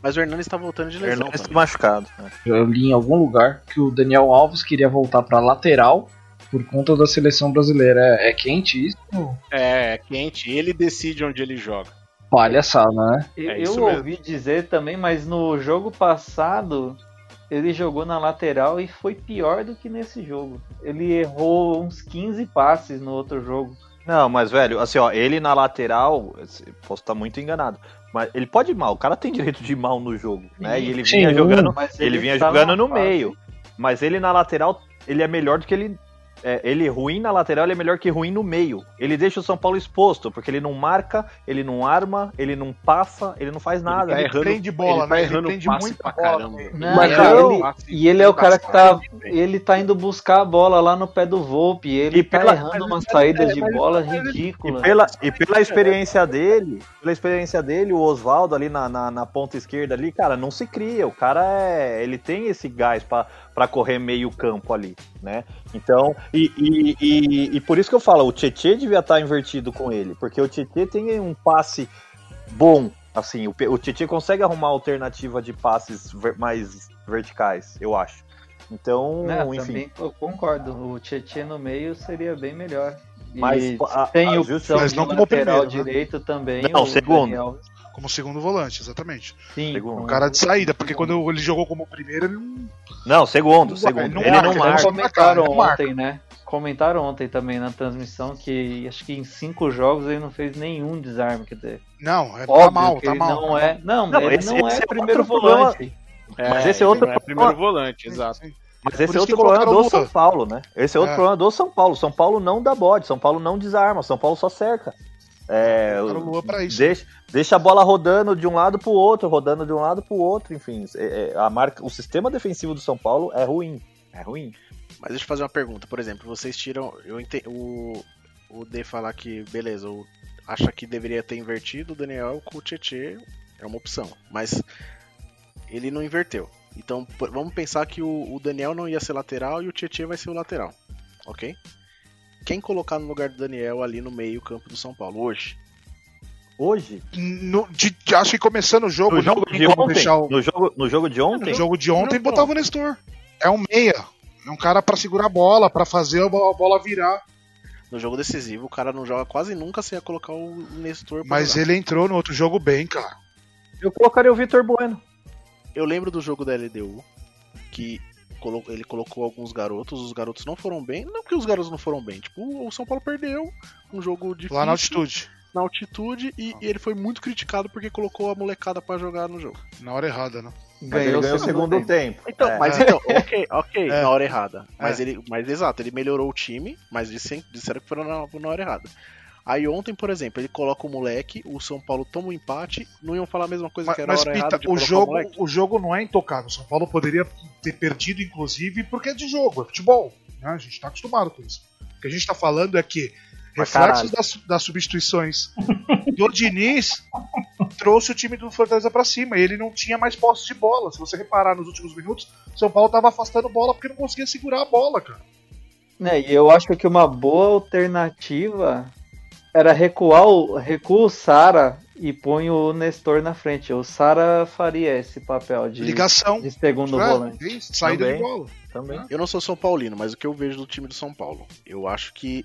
Mas o Hernandes tá voltando de lesão. Hernandes também. machucado. né? Eu li em algum lugar que o Daniel Alves queria voltar pra lateral por conta da seleção brasileira. É, é quente isso? É, é quente. Ele decide onde ele joga. Palhaçada, né? Eu, É eu ouvi dizer também, mas no jogo passado ele jogou na lateral e foi pior do que nesse jogo. Ele errou uns 15 passes no outro jogo. Não, mas, velho, assim, ó, ele na lateral, posso estar muito enganado, mas ele pode ir mal, o cara tem direito de ir mal no jogo, né? E ele Sim, vinha jogando, mas ele vinha tá jogando no fase- meio. Mas ele na lateral, ele é melhor do que ele. É, ele ruim na lateral, ele é melhor que ruim no meio. Ele deixa o São Paulo exposto, porque ele não marca, ele não arma, ele não passa, ele não faz nada. tá Ele errando- prende bola, ele tá né? errando ele passe pra bola. caramba. Não, Mas, e, cara, ele, passe e ele é o cara que tá. Ele tá indo buscar a bola lá no pé do Volpe. Ele E tá pela- errando umas saídas é, de bola E ridículas. pela, e pela experiência dele, pela experiência dele, o Oswaldo ali na, na, na ponta esquerda ali, cara, não se cria. O cara é. Ele tem esse gás pra, pra correr meio campo ali, né? Então, e, e, e, e por isso que eu falo, o Tietê devia estar invertido com ele, porque o Tietê tem um passe bom. Assim, o, o Tietê consegue arrumar alternativa de passes ver- mais verticais, eu acho. Então, Né, enfim. também eu concordo. O Tietchan no meio seria bem melhor. E Mas a- tem a o justi- Mas não como lateral primeiro, né? direito também. Não, o segundo. Daniel. Como segundo volante, exatamente. Sim, Segundo. Um cara de saída, porque quando ele jogou como primeiro, ele não. Não, segundo, Não segundo. marca, não Ele marca, não ele marca. comentaram Não marca. ontem, né? Comentaram ontem também na transmissão que acho que em cinco jogos ele não fez nenhum desarme. Quer dizer, Não, é, tá mal, que tá ele mal. não tá é. Não, Não, ele esse- não esse é é primeiro volante. Mas esse é ele outro não é problema. primeiro volante, exato. Sim. Mas Por esse isso é outro problema do São. Paulo, né? Esse é outro É. problema do São Paulo. São Paulo não dá bode, São Paulo não desarma, São Paulo só cerca. É, o deixa, deixa a bola rodando de um lado pro outro, rodando de um lado pro outro, enfim. é- é, a marca, o sistema defensivo do São Paulo é ruim. É ruim. Mas deixa eu fazer uma pergunta. Por exemplo, vocês tiram. Eu ente... o, o D falar que, beleza, o... acha que deveria ter invertido o Daniel com o Tietê é uma opção. Mas ele não inverteu. Então vamos pensar que o, o Daniel não ia ser lateral e o Tietê vai ser o lateral. Ok? Quem colocar no lugar do Daniel ali no meio campo do São Paulo hoje? Hoje, No- de- de- acho que começando o jogo, no não jogo tem de ontem, o no jogo, no jogo de ontem, no jogo de ontem Não, botava o Nestor. É um meia. É um cara pra segurar a bola, pra fazer a bo- a bola virar. No jogo decisivo, o cara não joga quase nunca sem colocar o Nestor pra Mas jogar. ele entrou no outro jogo bem, cara. eu colocaria o Vitor Bueno. Eu lembro do jogo da LDU que ele colocou alguns garotos, os garotos não foram bem. Não que os garotos não foram bem, tipo, o São Paulo perdeu um jogo difícil Lá na altitude. na altitude e, e ele foi muito criticado porque colocou a molecada pra jogar no jogo. Na hora errada, né? Ele ganhou o segundo tempo. Então, É. mas então, ok, ok, É. na hora errada. Mas É. ele, mas exato, ele melhorou o time, mas disse- disseram que foi na, na hora errada. Aí ontem, por exemplo, ele coloca o moleque, o São Paulo toma um empate, não iam falar a mesma coisa Mas, que era mas, hora Pita, o jogo, moleque? o jogo não é intocável. São Paulo poderia ter perdido, inclusive, porque é de jogo, é futebol. né? A gente tá acostumado com isso. O que a gente tá falando é que reflexos das, das substituições do Diniz trouxe o time do Fortaleza pra cima. E ele não tinha mais posse de bola. Se você reparar nos últimos minutos, o São Paulo tava afastando bola porque não conseguia segurar a bola, cara. Né, e eu acho que uma boa alternativa era recuar o, recua o Sara e põe o Nestor na frente. O Sara faria esse papel de, Ligação. de segundo É, volante. é isso, saída Também. de bola. Também. Eu não sou São Paulino, mas o que eu vejo do time do São Paulo, eu acho que.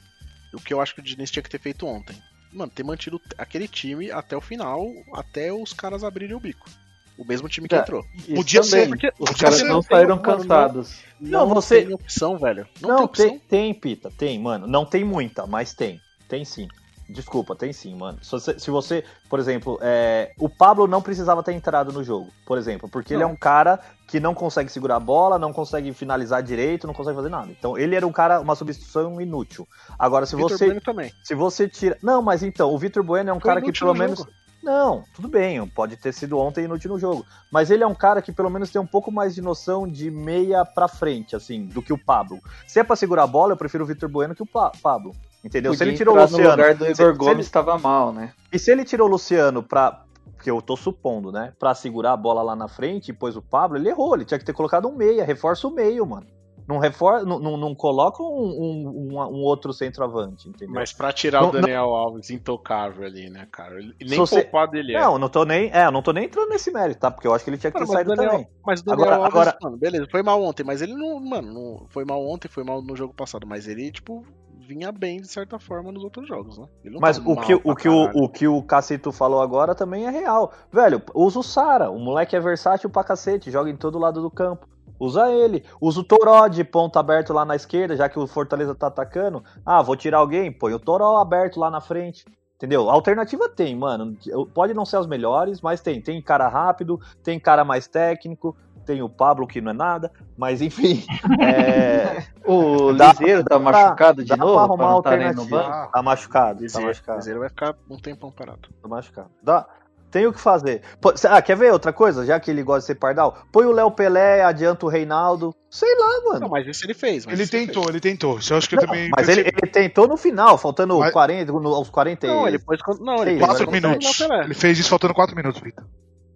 O que eu acho que o Diniz tinha que ter feito ontem. Mano, ter mantido aquele time até o final, até os caras abrirem o bico. O mesmo time que Tá, entrou. Podia ser, também. porque- Os caras ser. não saíram Mano, não- cansados. Não, Não, você- tem opção, velho. Não, Não, tem opção. tem, tem, Pita, tem, mano. Não tem muita, mas tem. Tem sim. Desculpa, tem sim, mano. Se você, se você, por exemplo, é, o Pablo não precisava ter entrado no jogo, por exemplo, porque ele é um cara que não consegue segurar a bola, não consegue finalizar direito, não consegue fazer nada. Então ele era um cara, uma substituição inútil. Agora, se Vitor você, Bueno também. se você tira, não, mas então o Vitor Bueno é um Foi cara que pelo no menos jogo. não, tudo bem, pode ter sido ontem inútil no jogo. Mas ele é um cara que pelo menos tem um pouco mais de noção de meia pra frente, assim, do que o Pablo. Se é pra segurar a bola, eu prefiro o Vitor Bueno que o Pa- Pablo. Entendeu? se Podia ele tirou o entrar no Luciano. lugar do se- Igor se Gomes ele- estava mal, né? e se ele tirou o Luciano pra. Que eu tô supondo, né? Pra segurar a bola lá na frente e pôs o Pablo, ele errou. Ele tinha que ter colocado um meia, reforça o meio, mano. Não, refor... não, não, não coloca um, um, um- um outro centroavante, entendeu? Mas pra tirar Não- o Daniel Alves intocável ali, né, cara? Ele- Se Nem você- poupado ele é. Não, não tô nem. É, eu não tô nem entrando nesse mérito, tá? Porque eu acho que ele tinha que ter mas, o saído Daniel, também. mas o Daniel Agora- Alves, agora- mano, beleza, foi mal ontem, mas ele não, mano, não, foi mal ontem, foi mal no jogo passado, mas ele, tipo, vinha bem de certa forma nos outros jogos, né? Mas tá o que, o, que o, o que o Cacito falou agora também é real. Velho, usa o Sara. O moleque é versátil pra cacete, joga em todo lado do campo. Usa ele. Usa o Toró de ponta aberto lá na esquerda, já que o Fortaleza tá atacando. Ah, vou tirar alguém? Põe o Toró aberto lá na frente. Entendeu? Alternativa tem, mano. Pode não ser as melhores, mas tem. Tem cara rápido, tem cara mais técnico, tem o Pablo que não é nada, mas enfim. é, O Dá- Liseiro tá dá pra- machucado de dá pra novo? arrumar Pra não tá alternativa. banco? Tá machucado, tá Liseiro- machucado. Liseiro vai ficar um tempão parado. Tô machucado. Dá. Tem o que fazer. Ah, quer ver outra coisa? Já que ele gosta de ser pardal? Põe o Léo Pelé, adianta o Reinaldo. Sei lá, mano. Não, mas isso ele fez. Mas Ele isso ele tentou, fez. ele tentou. Isso eu acho que eu Não, também. mas ele, ele tentou no final, faltando Mas- 40, no- aos 40 e- Não, ele pôs. Não, ele Sei, pôs agora Quatro contra o minutos. Pelé. Ele fez isso faltando quatro minutos, Vitor.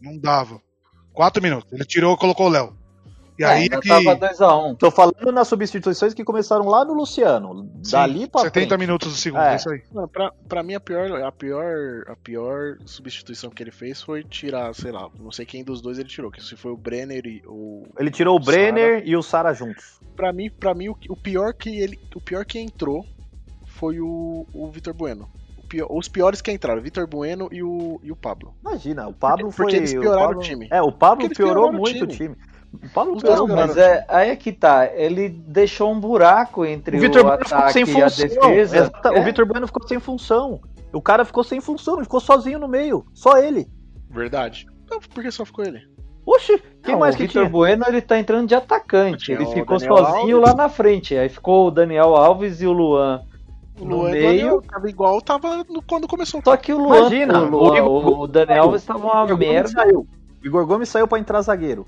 Não dava. Quatro minutos. Ele tirou e colocou o Léo. E É, aí que. tava 2x1. Tô falando nas substituições que começaram lá no Luciano. Sim, Dali pra 70 frente. minutos do segundo, É. é isso aí. Mano, pra, pra mim a pior, a, pior, a pior substituição que ele fez foi tirar, sei lá, não sei quem dos dois ele tirou, que se foi o Brenner e o. Ele tirou o Sara. Brenner e o Sara juntos. Pra mim, pra mim o, o pior que ele. O pior que entrou foi o, o Vitor Bueno. O pior- os piores que entraram, o Vitor Bueno e o, e o Pablo. Imagina, o Pablo Porque- porque foi. eles pioraram Pablo- o time. É, o Pablo Porque piorou o muito o time. O Pablo Os piorou mas é, aí é que tá. Ele deixou um buraco entre O o, Vitor Bueno ficou ataque sem e a função. defesa. É. O Vitor Bueno ficou sem função. O cara ficou sem função, ele ficou sozinho no meio. Só ele. Verdade. Não, por que só ficou ele? Oxi, quem Não, mais o que Vitor tinha? Bueno ele tá entrando de atacante. Ele o ficou Daniel sozinho Alves. lá na frente. Aí ficou o Daniel Alves e o Luan O no Luan e o meio. Daniel tava igual tava no- quando começou. Só que o Luan, Imagina, o, Luan- o o Daniel Alves tava uma Igor Gomes merda. saiu. O Igor Gomes saiu pra entrar zagueiro.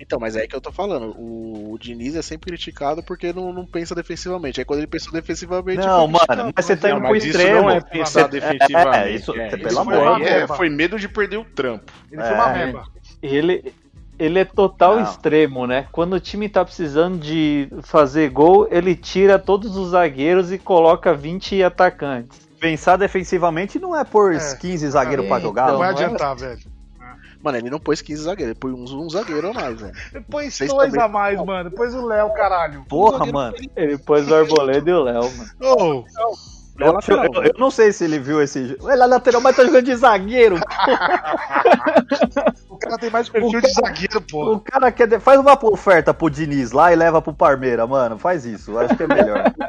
Então, mas é aí que eu tô falando. O, o Diniz é sempre criticado porque não, não pensa defensivamente. Aí quando ele pensou defensivamente. Não, mano, mas você tá Não, indo pro mas isso extremo. não é pensar Você- defensivamente. É, isso, é, pelo isso amor. é- foi medo de perder o trampo. Ele foi uma É. meba. Ele, ele é total Não. extremo, né? Quando o time tá precisando de fazer gol, ele tira todos os zagueiros e coloca 20 atacantes. Pensar defensivamente não é por É. 15 zagueiros pra jogar. Não vai não é? adiantar, velho. Mano, ele não pôs 15 zagueiros, ele pôs um, um zagueiro a mais, velho. Põe Vocês dois também- a mais, mano. Pôs o Léo, caralho. Porra, mano. Ele pôs o Arboleda e o Léo, mano. Léo é lateral, eu, eu- eu não sei se ele viu esse. Ele é lateral, mas tá jogando de zagueiro. o cara tem mais perfil de zagueiro, pô. O cara quer. de- Faz uma oferta pro Diniz lá e leva pro Parmeira, mano. Faz isso. Acho que é melhor.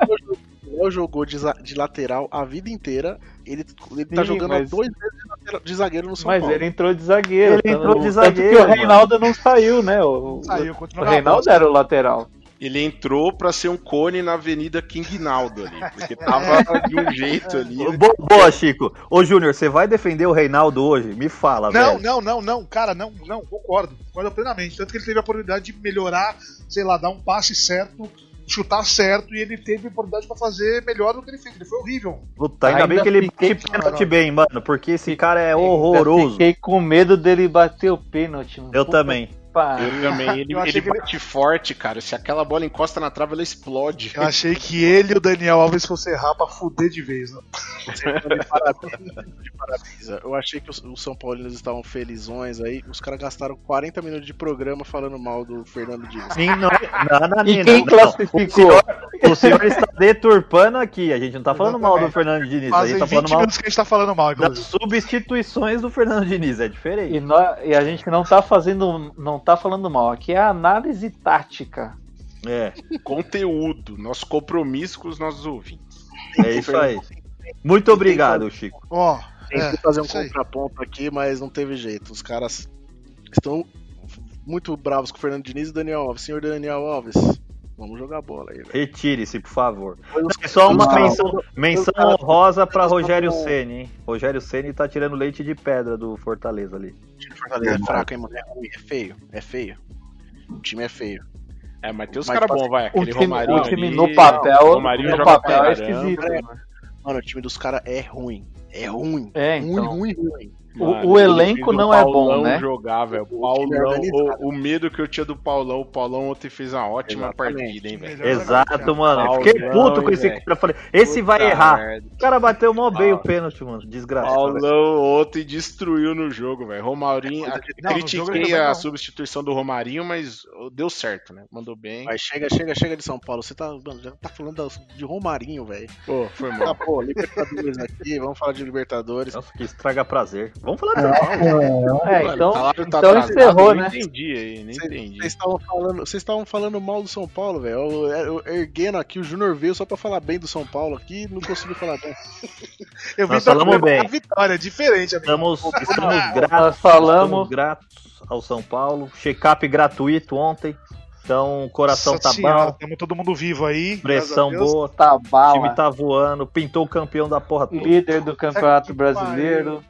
O Léo jogou de, de lateral a vida inteira. Ele, ele tá Sim, jogando mas- dois vezes de, zagueiro no São Mas Paulo. ele entrou de zagueiro. Ele tá entrou no- de Tanto zagueiro, que o mano. Reinaldo não saiu, né? O, Saiu, o, o na Reinaldo era o lateral. Ele entrou pra ser um cone na Avenida King Naldo ali, porque tava de um jeito ali. Bo- Boa, Chico. Ô, Júnior, você vai defender o Reinaldo hoje? Me fala, Não, velho. não, não, não, cara, não, não, concordo. Concordo plenamente. Tanto que ele teve a oportunidade de melhorar, sei lá, dar um passe certo chutar certo e ele teve oportunidade pra fazer melhor do que ele fez. Ele foi horrível. Puta, ainda, bem que ele bate pênalti bem, mano, porque esse cara é Eu horroroso. fiquei com medo dele bater o pênalti. mano. Eu Puta também. Pariu. Eu também. Ele, Eu ele bate forte, cara. Se aquela bola encosta na trave, ela explode. Eu achei que ele e o Daniel Alves fossem errar pra fuder de vez. Né? De parabéns, de parabéns. Eu achei que os, São Paulinos estavam felizões aí. Os caras gastaram 40 minutos de programa falando mal do Fernando Diniz. Sim, não, não, não, E não, quem não. classificou? O senhor, o senhor está deturpando aqui. A gente não tá falando mal do Fernando Diniz, a Fazem gente tá 20 falando mal minutos que a gente tá falando mal, das substituições do Fernando Diniz. É diferente. E, nó- e a gente não tá fazendo. não tá falando mal. Aqui é análise tática. É, Conteúdo, nosso compromisso com os nossos ouvintes. é isso aí. Muito obrigado, Chico. Ó, Tentei é, fazer um aí. contraponto aqui, mas não teve jeito. Os caras estão muito bravos com o Fernando Diniz e o Daniel Alves. Senhor Daniel Alves, vamos jogar bola aí, velho. Retire-se, por favor. É só uma Não. menção, menção honrosa caras Rogério Ceni, hein? Rogério Ceni tá tirando leite de pedra do Fortaleza ali. O time do Fortaleza é fraco, hein, mano? É ruim, é feio, é feio. O time é feio. É, mas tem os caras pode- bons, vai. O Aquele time, Romarinho o time ali, no papel, Romarinho no joga papel é esquisito. É. mano. O time dos caras é ruim. É ruim. É, ruim, então. ruim, ruim. O- Mano, o ele elenco não é bom, né? jogar, velho. O time Paulão, o, o medo que eu tinha do Paulão, o Paulão ontem fez uma ótima Exatamente. partida, hein, velho. Exato, mano. Eu Paulão, fiquei puto com esse cara. Eu falei, esse vai Puta errar. merda. O cara bateu mó bem o Ah. pênalti, mano. Desgraçado. Paulão ontem destruiu no jogo, velho. Romarinho, Não, no jogo ele critiquei a não. substituição do Romarinho, mas deu certo, né? Mandou bem. Mas chega, chega, chega de São Paulo. Você tá, mano, já tá falando de Romarinho, velho. Pô, foi Tá, mal. pô, Libertadores aqui, vamos falar de Libertadores. Nossa, que estraga prazer. Vamos falar de São Paulo. É, então, Salário tá então atrasado, encerrou, nem né? entendi aí, nem entendi. Vocês estavam falando, vocês falando mal do São Paulo, velho. Eu, eu erguendo aqui, o Júnior veio só pra falar bem do São Paulo aqui, não conseguiu falar bem. Eu Nós pra falamos bem. a vitória, é diferente, amigo. Estamos, estamos Nós gratos, falamos. estamos gratos ao São Paulo. Check-up gratuito ontem. Então, o coração Nossa tá senhora, bom, Tamo todo mundo vivo aí. pressão boa, Tá o time bala. tá voando, pintou o campeão da porra toda. Líder do Campeonato Brasileiro.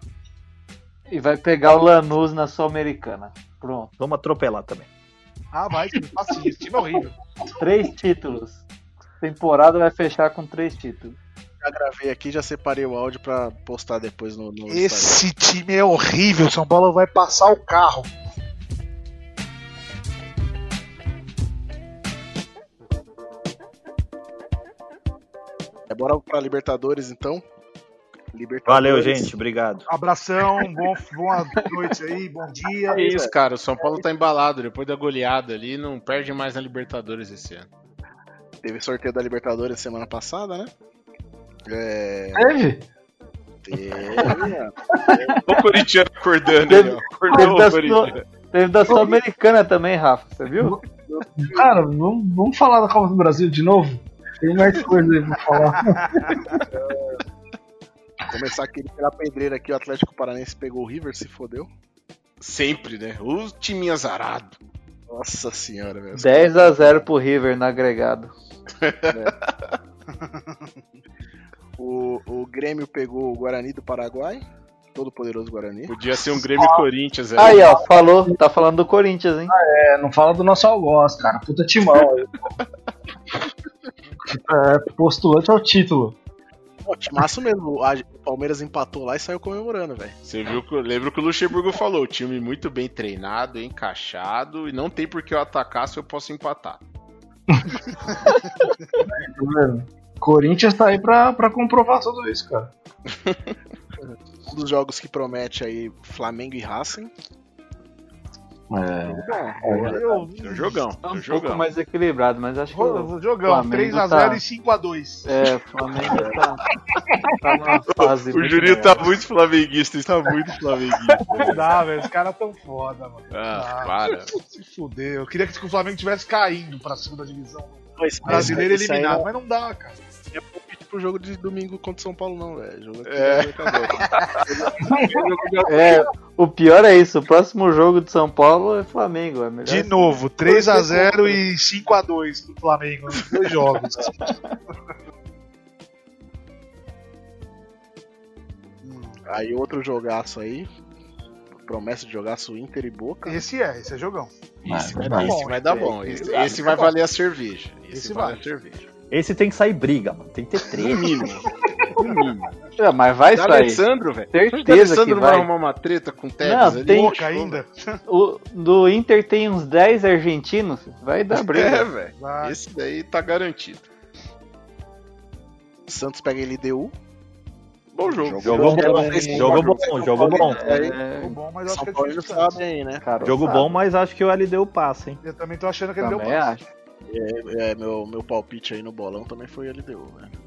E vai pegar o Lanús na Sul-Americana. Pronto. Vamos atropelar também. Ah, vai, time. Esse time é horrível. Três títulos. Temporada vai fechar com três títulos. Já gravei aqui, já separei o áudio pra postar depois no, no Instagram. Esse time é horrível. São Paulo vai passar o carro. É, bora pra Libertadores então. Libertadores. Valeu, gente. Obrigado. Abração, bom, boa noite aí, bom dia. É isso, cara. O São Paulo tá embalado. Depois da goleada ali, não perde mais na Libertadores esse ano. Teve sorteio da Libertadores semana passada, né? É. Teve? Teve, né? O Corinthians acordando Teve- aí, ó. Acordou teve o da Corinthians. Teve da Sul-Americana também, Rafa. Você viu? Cara, vamos, vamos falar da Copa do Brasil de novo? Tem mais coisa aí pra falar. Começar aquele pela pedreira aqui, o Atlético Paranense pegou o River, se fodeu. Sempre, né? O time azarado. Nossa senhora, velho. 10 a 0 pro River no agregado. O, o Grêmio pegou o Guarani do Paraguai. Todo poderoso Guarani. Podia ser um Grêmio Corinthians aí. Aí, ó, falou, tá falando do Corinthians, hein? É, não fala do nosso algoz, cara. Puta timão aí. É, postulante ao título. Pô, timaço mesmo. A- O Palmeiras empatou lá e saiu comemorando, velho. Você viu que lembra que o Luxemburgo falou, time muito bem treinado, encaixado e não tem por que eu atacar se eu posso empatar. Corinthians tá aí pra, pra comprovar tudo isso, cara. Um dos jogos que promete aí Flamengo e Racing. É. Eu, Tem um jogão, Tá um um pouco jogão. mais equilibrado, mas acho que o Jogão, Flamengo 3x0 tá- e 5x2. É, o Flamengo tá, tá numa fase. O Juninho boa. tá muito flamenguista, está muito flamenguista. Não dá, velho. Os caras tão foda, mano. Ah, Ah, para. Se fuder. Eu queria que o Flamengo tivesse caindo pra segunda divisão. Mas, Brasileiro eliminado, não mas não dá, cara. é pro jogo de domingo contra o São Paulo, não, velho. Jogo aqui É. Libertadores. É, o pior é isso. O próximo jogo de São Paulo é Flamengo. É melhor De novo, 3x0 e 5x2 pro Flamengo nos dois jogos. Aí outro jogaço aí. Promessa de jogaço Inter e Boca. Esse é, esse é jogão. Esse vai, vai. dar bom. Vai dar bom. Esse, esse vai valer a cerveja. Esse, vale a cerveja. Esse tem que sair briga, mano. Tem que ter treta. No mínimo. É, mas vai Da sair. Alessandro, velho. Certeza O Alessandro que vai vai. arrumar uma treta com o Tevez Não, ali. tem- Boca ainda. O, do Inter tem uns 10 argentinos, vai dar briga. É, velho. Esse daí tá garantido. Santos pega LDU. Bom jogo. Jogo bom, jogo bom, jogo bom. Ficou bom, mas acho que é sabe aí, né? Jogo bom, mas acho que o LDU passa, hein? Eu também tô achando que ele deu Também passo. acho. É, é, meu, meu palpite aí no bolão também foi LDU, velho.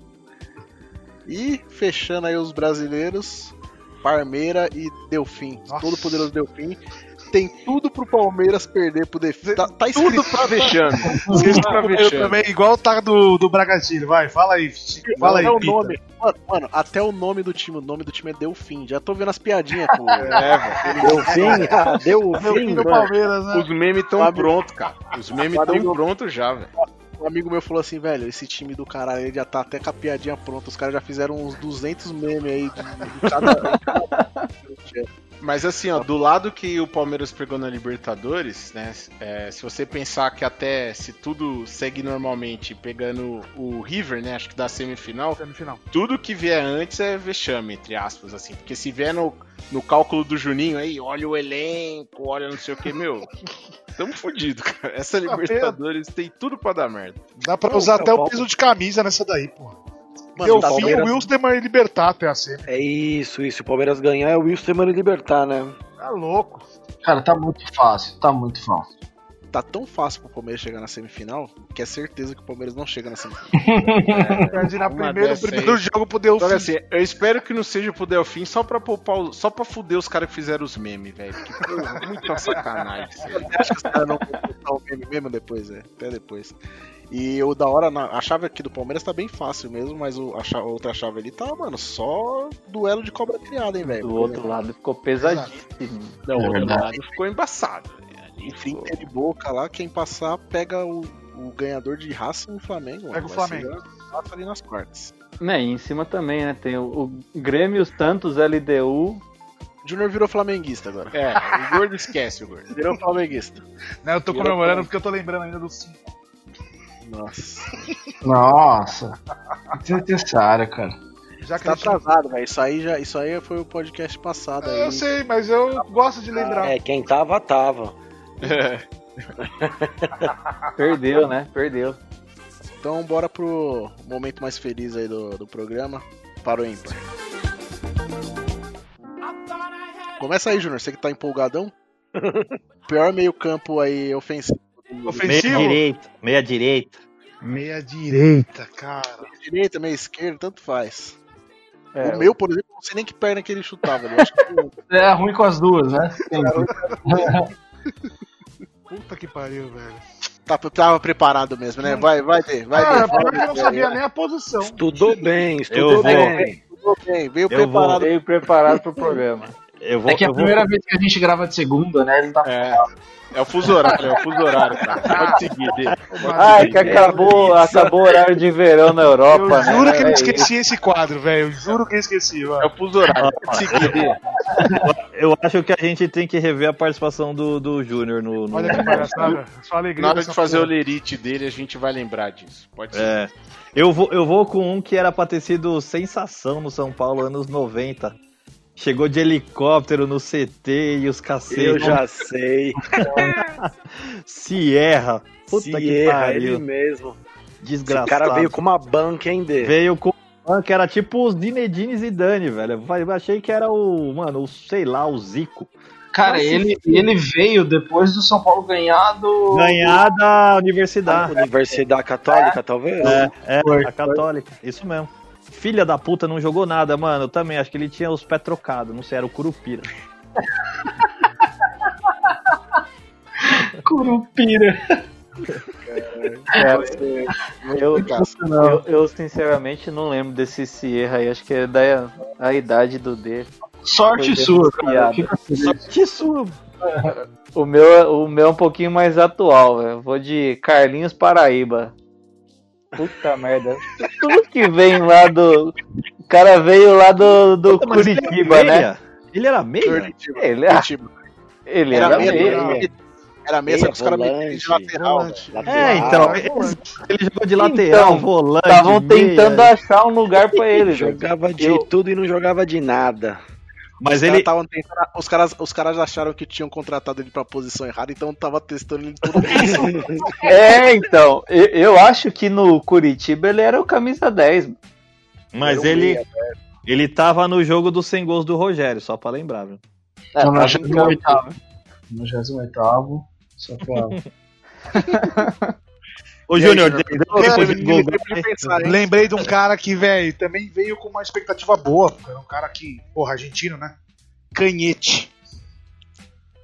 E fechando aí os brasileiros, Parmeira e Delfim. Todo poderoso Delfim. Tem tudo pro Palmeiras perder pro Delfim. Tá, tá escrito Tudo pra vexame. Tudo pra Eu vexame. também, igual tá do, do Bragantino. Vai, fala aí. Fala aí, até o nome. Mano, mano, até o nome do time. O nome do time é Delfim. Já tô vendo as piadinhas, pô. É, velho. Deu fim, ah, deu Meu fim, filho do. Palmeiras, né? Os memes tão Fábio- prontos, cara. Os memes Fábio- tão prontos já, velho. Um amigo meu falou assim, velho, esse time do caralho ele já tá até com a piadinha pronta. Os caras já fizeram uns 200 memes aí de, de cada. Mas assim, ó, do lado que o Palmeiras pegou na Libertadores, né? é, se você pensar que até se tudo segue normalmente, pegando o River, né? Acho que da semifinal, Semifinal. tudo que vier antes é vexame, entre aspas, assim. Porque se vier no, no cálculo do Juninho aí, olha o elenco, olha não sei o que, meu. Tamo fudido, cara. Essa Libertadores tem tudo pra dar merda. Dá pra usar até o peso de camisa nessa daí, pô. Mano, Deu tá fim, Palmeiras- o Wilson e Libertar até a semi. É isso, isso. O Palmeiras ganhar é o Wilson Mano libertar, né? Tá louco. Cara, tá muito fácil, tá muito fácil. Tá tão fácil pro Palmeiras chegar na semifinal que é certeza que o Palmeiras não chega na semifinal. Perde na Uma primeiro, aí. jogo pro Delfim. Que assim, eu espero que não seja pro Delfim só pra poupar, só pra fuder os caras que fizeram os memes, velho. Que porra, muita sacanagem. Acho que os caras não vão botar o meme mesmo depois, é. Até depois. E o da hora, na- a chave aqui do Palmeiras tá bem fácil mesmo, mas o, a, cha- a outra chave ali tá, mano, só duelo de cobra criada, hein, velho. Do outro lado ficou pesadíssimo. Não, É o outro verdade. lado ficou embaçado. Enfim, ficou- de boca lá, quem passar pega o, o ganhador de Racing e Flamengo. mano. Pega o Flamengo. Passa ali nas quartas. Né, e em cima também, né? Tem o, o Grêmio, os Tantos, LDU. Júnior virou flamenguista agora. É, o gordo esquece o gordo. Virou flamenguista. Né, eu tô comemorando porque eu tô lembrando ainda do 5. Nossa. Nossa. Desnecessário, cara. Já que Tá a gente... atrasado, velho. Isso aí, já, isso aí foi o podcast passado aí. Eu sei, mas eu gosto de lembrar. É, quem tava, tava. Perdeu, né? Perdeu. Então bora pro momento mais feliz aí do, do programa. Para o ímpar. Começa aí, Júnior. Você que tá empolgadão. Pior meio campo aí ofensivo. Meia Ofensivo? direita, meia direita. Meia direita, cara. Direita, meia esquerda, tanto faz. É, o meu, por exemplo, não sei nem que perna que ele chutava. Eu acho que É ruim com as duas, né? Puta que pariu, velho. tá, tava preparado mesmo, né? Vai, vai, Dê, vai, Ah, pior que eu não sabia nem a posição. Estudou bem, Eu estudou vou- bem. Tudo bem, veio Eu preparado. Veio preparado pro programa. Eu vou, É que a eu vou- primeira vez que a gente grava de segunda, né? Ele tá É, é o fuso horário, é o fuso horário, cara. Pode seguir, Dê. Ai, que acabou, acabou o horário de verão na Europa, Eu juro né? que eu É esqueci esse quadro, velho. Eu juro que eu esqueci, É mano. o fuso horário. Pode seguir, Dê. eu acho que a gente tem que rever a participação do, do Júnior no. no- Olha que palhaçada. Só alegria. Na hora de fazer o porra. lerite dele, a gente vai lembrar disso. Pode ser. É. Eu vou, eu vou com um que era pra ter sido sensação no São Paulo anos 90. Chegou de helicóptero no CT e os cacete. Eu já sei. Sierra. Puta Se que erra, pariu. ele mesmo. Esse Desgraçado. cara veio com uma banca, hein, Dê? Veio com que era tipo os Dinedine e Dani, velho. Eu achei que era o, mano, o, sei lá, o Zico. Cara, Nossa, ele, ele veio depois do São Paulo ganhar do. Ganhar da universidade. Universidade Católica, talvez? É, é, Foi, a católica. Isso mesmo. Filha da puta não jogou nada, mano. Eu também acho que ele tinha os pés trocados. Não sei, era o Curupira. Curupira. É, eu, eu, eu, sinceramente não lembro desse Sierra aí, acho que é da a idade do D. Sorte sua, cara. Sorte sua. O meu, o meu é um pouquinho mais atual, velho. Eu vou de Carlinhos Paraíba. Puta merda. Tudo que vem lá do. O cara veio lá do, do Puta, ele Curitiba, era né? meia? Ele era meia? Curitiba. Ele, Curitiba. ele Era era meia, meio. era, Era mesa Ei, que os caras metem de lateral. Velho. É, então, ele, ele jogou de lateral, Então, volante. Estavam meia. tentando achar um lugar pra ele. velho. Jogava de Eu- tudo e não jogava de nada. Mas Os ele. tavam tentando- os, caras, os caras acharam que tinham contratado ele pra posição errada, então tava testando ele todo É, então. Eu, eu acho que no Curitiba ele era o camisa 10. mano. Mas um ele. meia, Ele tava no jogo dos 100 gols do Rogério, só pra lembrar, viu? É, Então, campo. oitavo. 28 só pra. Ô, Júnior, Lembrei gol. de um cara que, velho, também veio com uma expectativa boa. Era um cara que, porra, argentino, né? Canhete.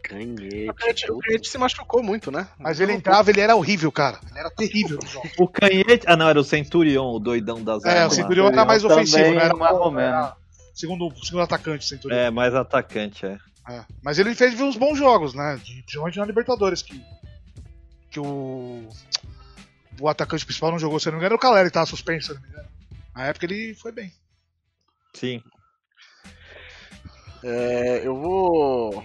Canhete. O Canhete- O Canhete se machucou muito, né? Mas ele entrava, ele era horrível, cara. Ele era terrível no jogo. O canhete. Ah, não, era o Centurion, o doidão das É, o armas. Centurion era mais Também ofensivo, né? Era mais ou menos. segundo, segundo atacante, o Centurion. É, mais atacante, é. É. Mas ele fez uns bons jogos, né? De- Principalmente na Libertadores, que, que o, o atacante principal não jogou, se não me engano, o Caleri, que tava suspenso, se não me engano. Na época ele foi bem. Sim. É, eu vou.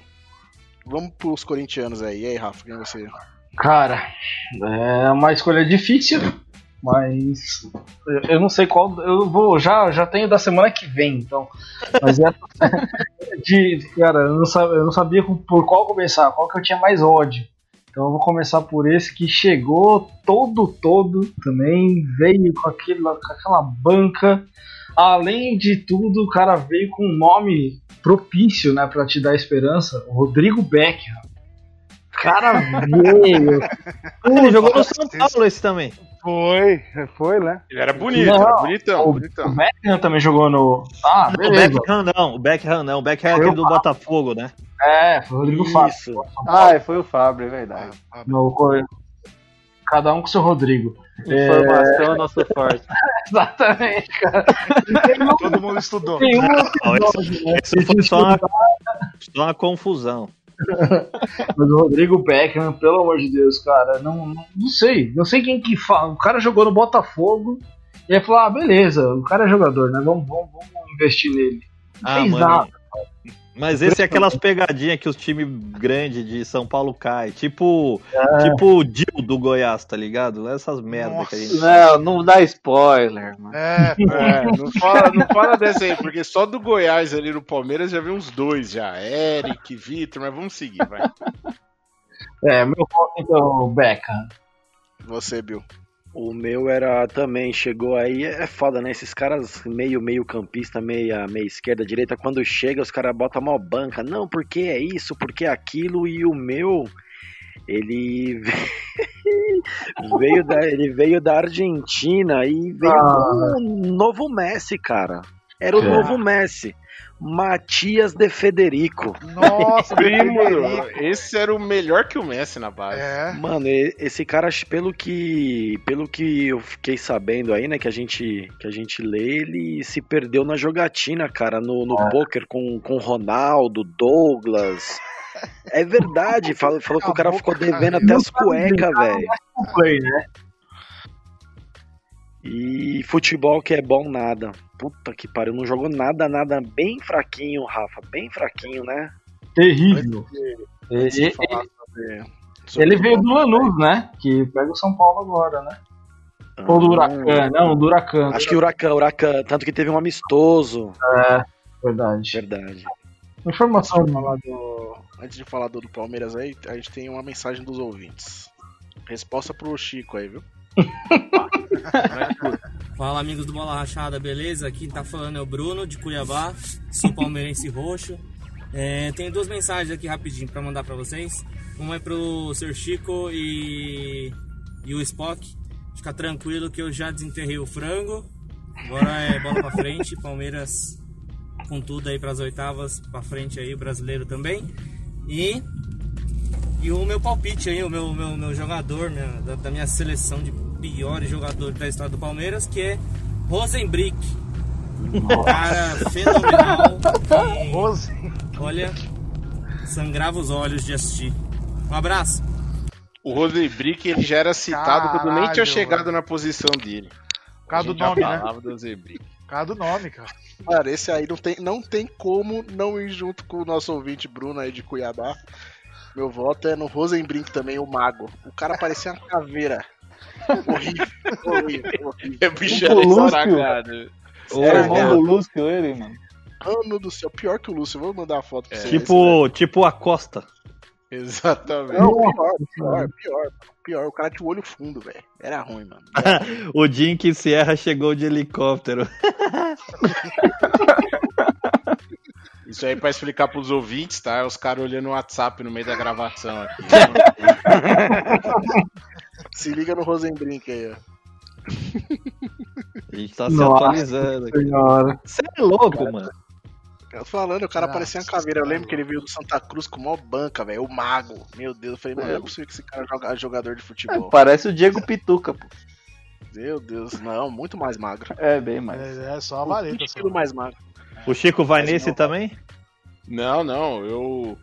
Vamos pros corintianos aí. E aí, Rafa, quem é você? Cara, é uma escolha difícil, mas eu- eu não sei qual. Eu vou já já tenho da semana que vem, então. Mas é de cara, eu não sabia, eu não sabia por qual começar, qual que eu tinha mais ódio. Então eu vou começar por esse que chegou todo todo também veio com aquele com aquela banca. Além de tudo, o cara veio com um nome propício, né, para te dar esperança, o Rodrigo Beckham. O cara veio Ele jogou no São Paulo esse também. Foi, foi, né? Ele era bonito, Não, era bonitão, o, bonitão. o Beckham também jogou no. Ah, Não, o. Beckham não, o Beckham não, o Beckham é aquele do Botafogo, né? É, foi o Rodrigo Fábio. Ah, foi o Fábio, é verdade. No, co- cada um com seu Rodrigo. Informação é nosso forte. Exatamente, cara. Todo mundo estudou. Tem um Não, episódio, né? Isso foi só uma, só uma confusão. Mas o Rodrigo Beckham, pelo amor de Deus, cara, não, não, não sei. Não sei quem que fala. O cara jogou no Botafogo e aí falou: ah, beleza, o cara é jogador, né? Vamos, vamos, vamos investir nele. Não Ah, fez mano. nada. Mas esse é aquelas pegadinhas que os times grandes de São Paulo caem. Tipo, tipo o Dil do Goiás, tá ligado? Essas merdas que a gente. Não, não dá spoiler, mano. É, É, não fala, não fala dessa aí, porque só do Goiás ali no Palmeiras já vi uns dois já. Eric, Vitor, mas vamos seguir, vai. É, meu voto então, o Beckham. Você, Bill. O meu era também, chegou aí, é foda, né? Esses caras meio, meio campista, meia, meia esquerda, direita, quando chega os caras botam mal banca. Não, porque é isso, porque é aquilo, e o meu, ele veio da, ele veio da Argentina e veio Ah. o novo Messi, cara. Era o É. novo Messi. Matias de Federico. Nossa, Primo, esse era o melhor que o Messi na base. É. Mano, esse cara, pelo que, pelo que eu fiquei sabendo aí, né, que a gente, que a gente lê, ele se perdeu na jogatina, cara, no, no poker com com Ronaldo, Douglas. É verdade, falou, falou que o cara ficou devendo até as cuecas, velho. Né? E futebol que é bom nada. Puta que pariu, não jogou nada, nada, bem fraquinho, Rafa, bem fraquinho, né? Terrível. Antes de E- e- falar sobre- sobre Ele veio do Lanús, né? Que pega o São Paulo agora, né? Ou do Huracan, não, do Huracan. Acho que o Huracan, Huracan, tanto que teve um amistoso. É, verdade. Verdade. Informação. falar do- Antes de falar do, do Palmeiras aí, a gente tem uma mensagem dos ouvintes. Resposta pro Chico aí, viu? Fala amigos do Bola Rachada, beleza? Aqui tá falando é o Bruno de Cuiabá, sou palmeirense roxo. É, tenho duas mensagens aqui rapidinho pra mandar pra vocês. Uma é pro Sr. Chico e, e o Spock. Fica tranquilo que eu já desenterrei o frango. Agora é bola pra frente, Palmeiras com tudo aí pras oitavas, pra frente aí, o brasileiro também. E e o meu palpite aí, o meu, meu, meu jogador minha- da, da minha seleção de piores jogadores da história do Palmeiras, que é Rosenbrick. Um cara fenomenal. que, Rose. olha, sangrava os olhos de assistir. Um abraço. O Rosenbrick ele já era citado quando nem tinha Caralho, chegado mano. na posição dele. Por causa do nome, né? do Rosenbrick. Por causa do nome, cara. Cara, esse aí não tem, não tem como não ir junto com o nosso ouvinte Bruno aí de Cuiabá. Meu voto é no Rosenbrink também, o mago. O cara parecia uma caveira. horrível, horrível, horrível. É bicho era. O É, irmão é. do Lúcio, ele, mano. Mano do céu, pior que o Lúcio. Vou mandar uma foto pra você. Tipo, tipo a Costa. Exatamente. Não, pior, pior, pior, pior. O cara tinha o olho fundo, velho. Era ruim, mano. o dia em que Sierra chegou de helicóptero. Isso aí pra explicar pros ouvintes, tá? É Os caras olhando o WhatsApp no meio da gravação aqui. Se liga no Rosenbrink aí, ó. A gente tá se Nossa atualizando aqui. senhora. Você é louco, mano. Eu tô falando, o cara Nossa, parecia uma caveira. Eu lembro que ele veio do Santa Cruz com mó banca, velho. O mago. Meu Deus, eu falei, mano, não é possível que esse cara joga jogador de É, futebol. parece o Diego Pituca, pô. Meu Deus, não, muito mais magro. É, bem mais. É, é só a vareta. 20 Só. quilos mais magro. O Chico vai Mas nesse não. também? Não, não, eu.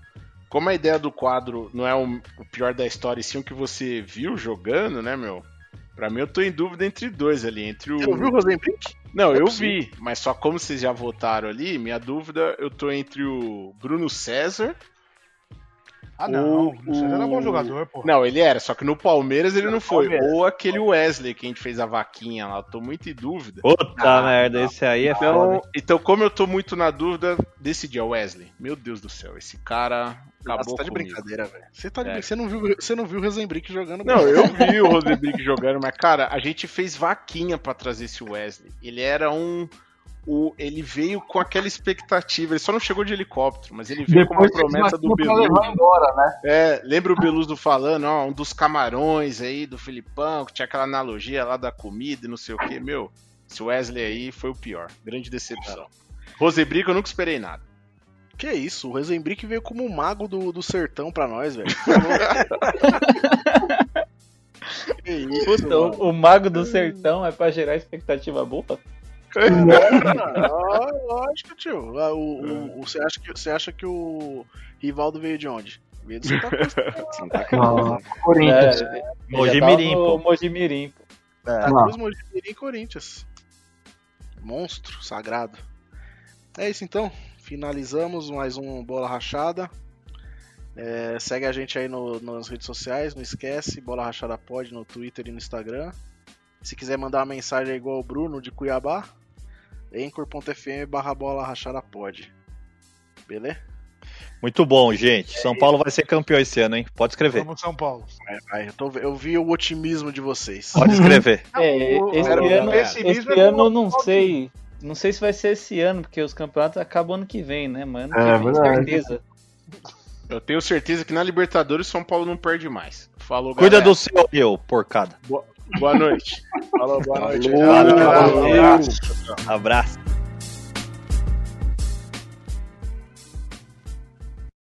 Como a ideia do quadro não é o, pior da história, e sim o que você viu jogando, né, meu? Pra mim, eu tô em dúvida entre dois ali. Entre o. Você não viu o Rosenbrink? Não, É eu possível. vi, mas só como vocês já votaram ali, minha dúvida, eu tô entre o Bruno César. Ah, não. O- O César era bom jogador, pô. Não, ele era, só que no Palmeiras ele não foi. Palmeiras. Ou aquele Wesley que a gente fez a vaquinha lá, eu tô muito em dúvida. Puta Ah, merda, esse aí é Então, foda. então, como eu tô muito na dúvida, decidi, ó, Wesley. Meu Deus do céu, esse cara acabou tá de comigo. brincadeira, velho. Você tá de É. Você não viu, você não viu o Rosenbrink jogando Não, eu vi o Rosenbrick jogando, mas, cara, a gente fez vaquinha pra trazer esse Wesley. Ele era um. O, ele veio com aquela expectativa, ele só não chegou de helicóptero, mas ele veio com uma Depois promessa do levar embora, né? É, lembra o Beluso falando, ó, um dos camarões aí do Filipão, que tinha aquela analogia lá da comida e não sei o que, meu. Esse Wesley aí foi o pior. Grande decepção. Rosebrick eu nunca esperei nada. Que isso, o Rosenbrink veio como um mago do, do sertão pra nós, velho. que isso, Puta, mano. o, o mago do sertão é pra gerar expectativa boa? Não, lógico, tio. Ah, O, o- o- você, acha que, você acha que o Rivaldo veio de onde? Veio do Santa Cruz. Santa Cruz. Não, Corinthians. É, ele Mojimirim, pô. Mojimirim, pô. Santa Não. Cruz, Mojimirim e Corinthians. Monstro sagrado. É isso então. Finalizamos mais um Bola Rachada. É, segue a gente aí no- nas redes sociais, não esquece, Bola Rachada Pod no Twitter e no Instagram. Se quiser mandar uma mensagem é igual o Bruno de Cuiabá, anchor.fm barra Bola Rachada Pod. Beleza? Muito bom, gente. São Paulo vai ser campeão esse ano, hein? Pode escrever. Vamos São Paulo. Vai, vai, eu, tô- eu vi o otimismo de vocês. Pode escrever. É, o- esse ano, esse é ano eu não sei. Não sei se vai ser esse ano, porque os campeonatos acabam ano que vem, né, mano? Ano É, que vem, verdade. certeza. Eu tenho certeza que na Libertadores São Paulo não perde mais. Falou, Cuida galera. do seu, eu, porcada. Boa noite. Falou, boa noite. Valeu. Valeu. Abraço.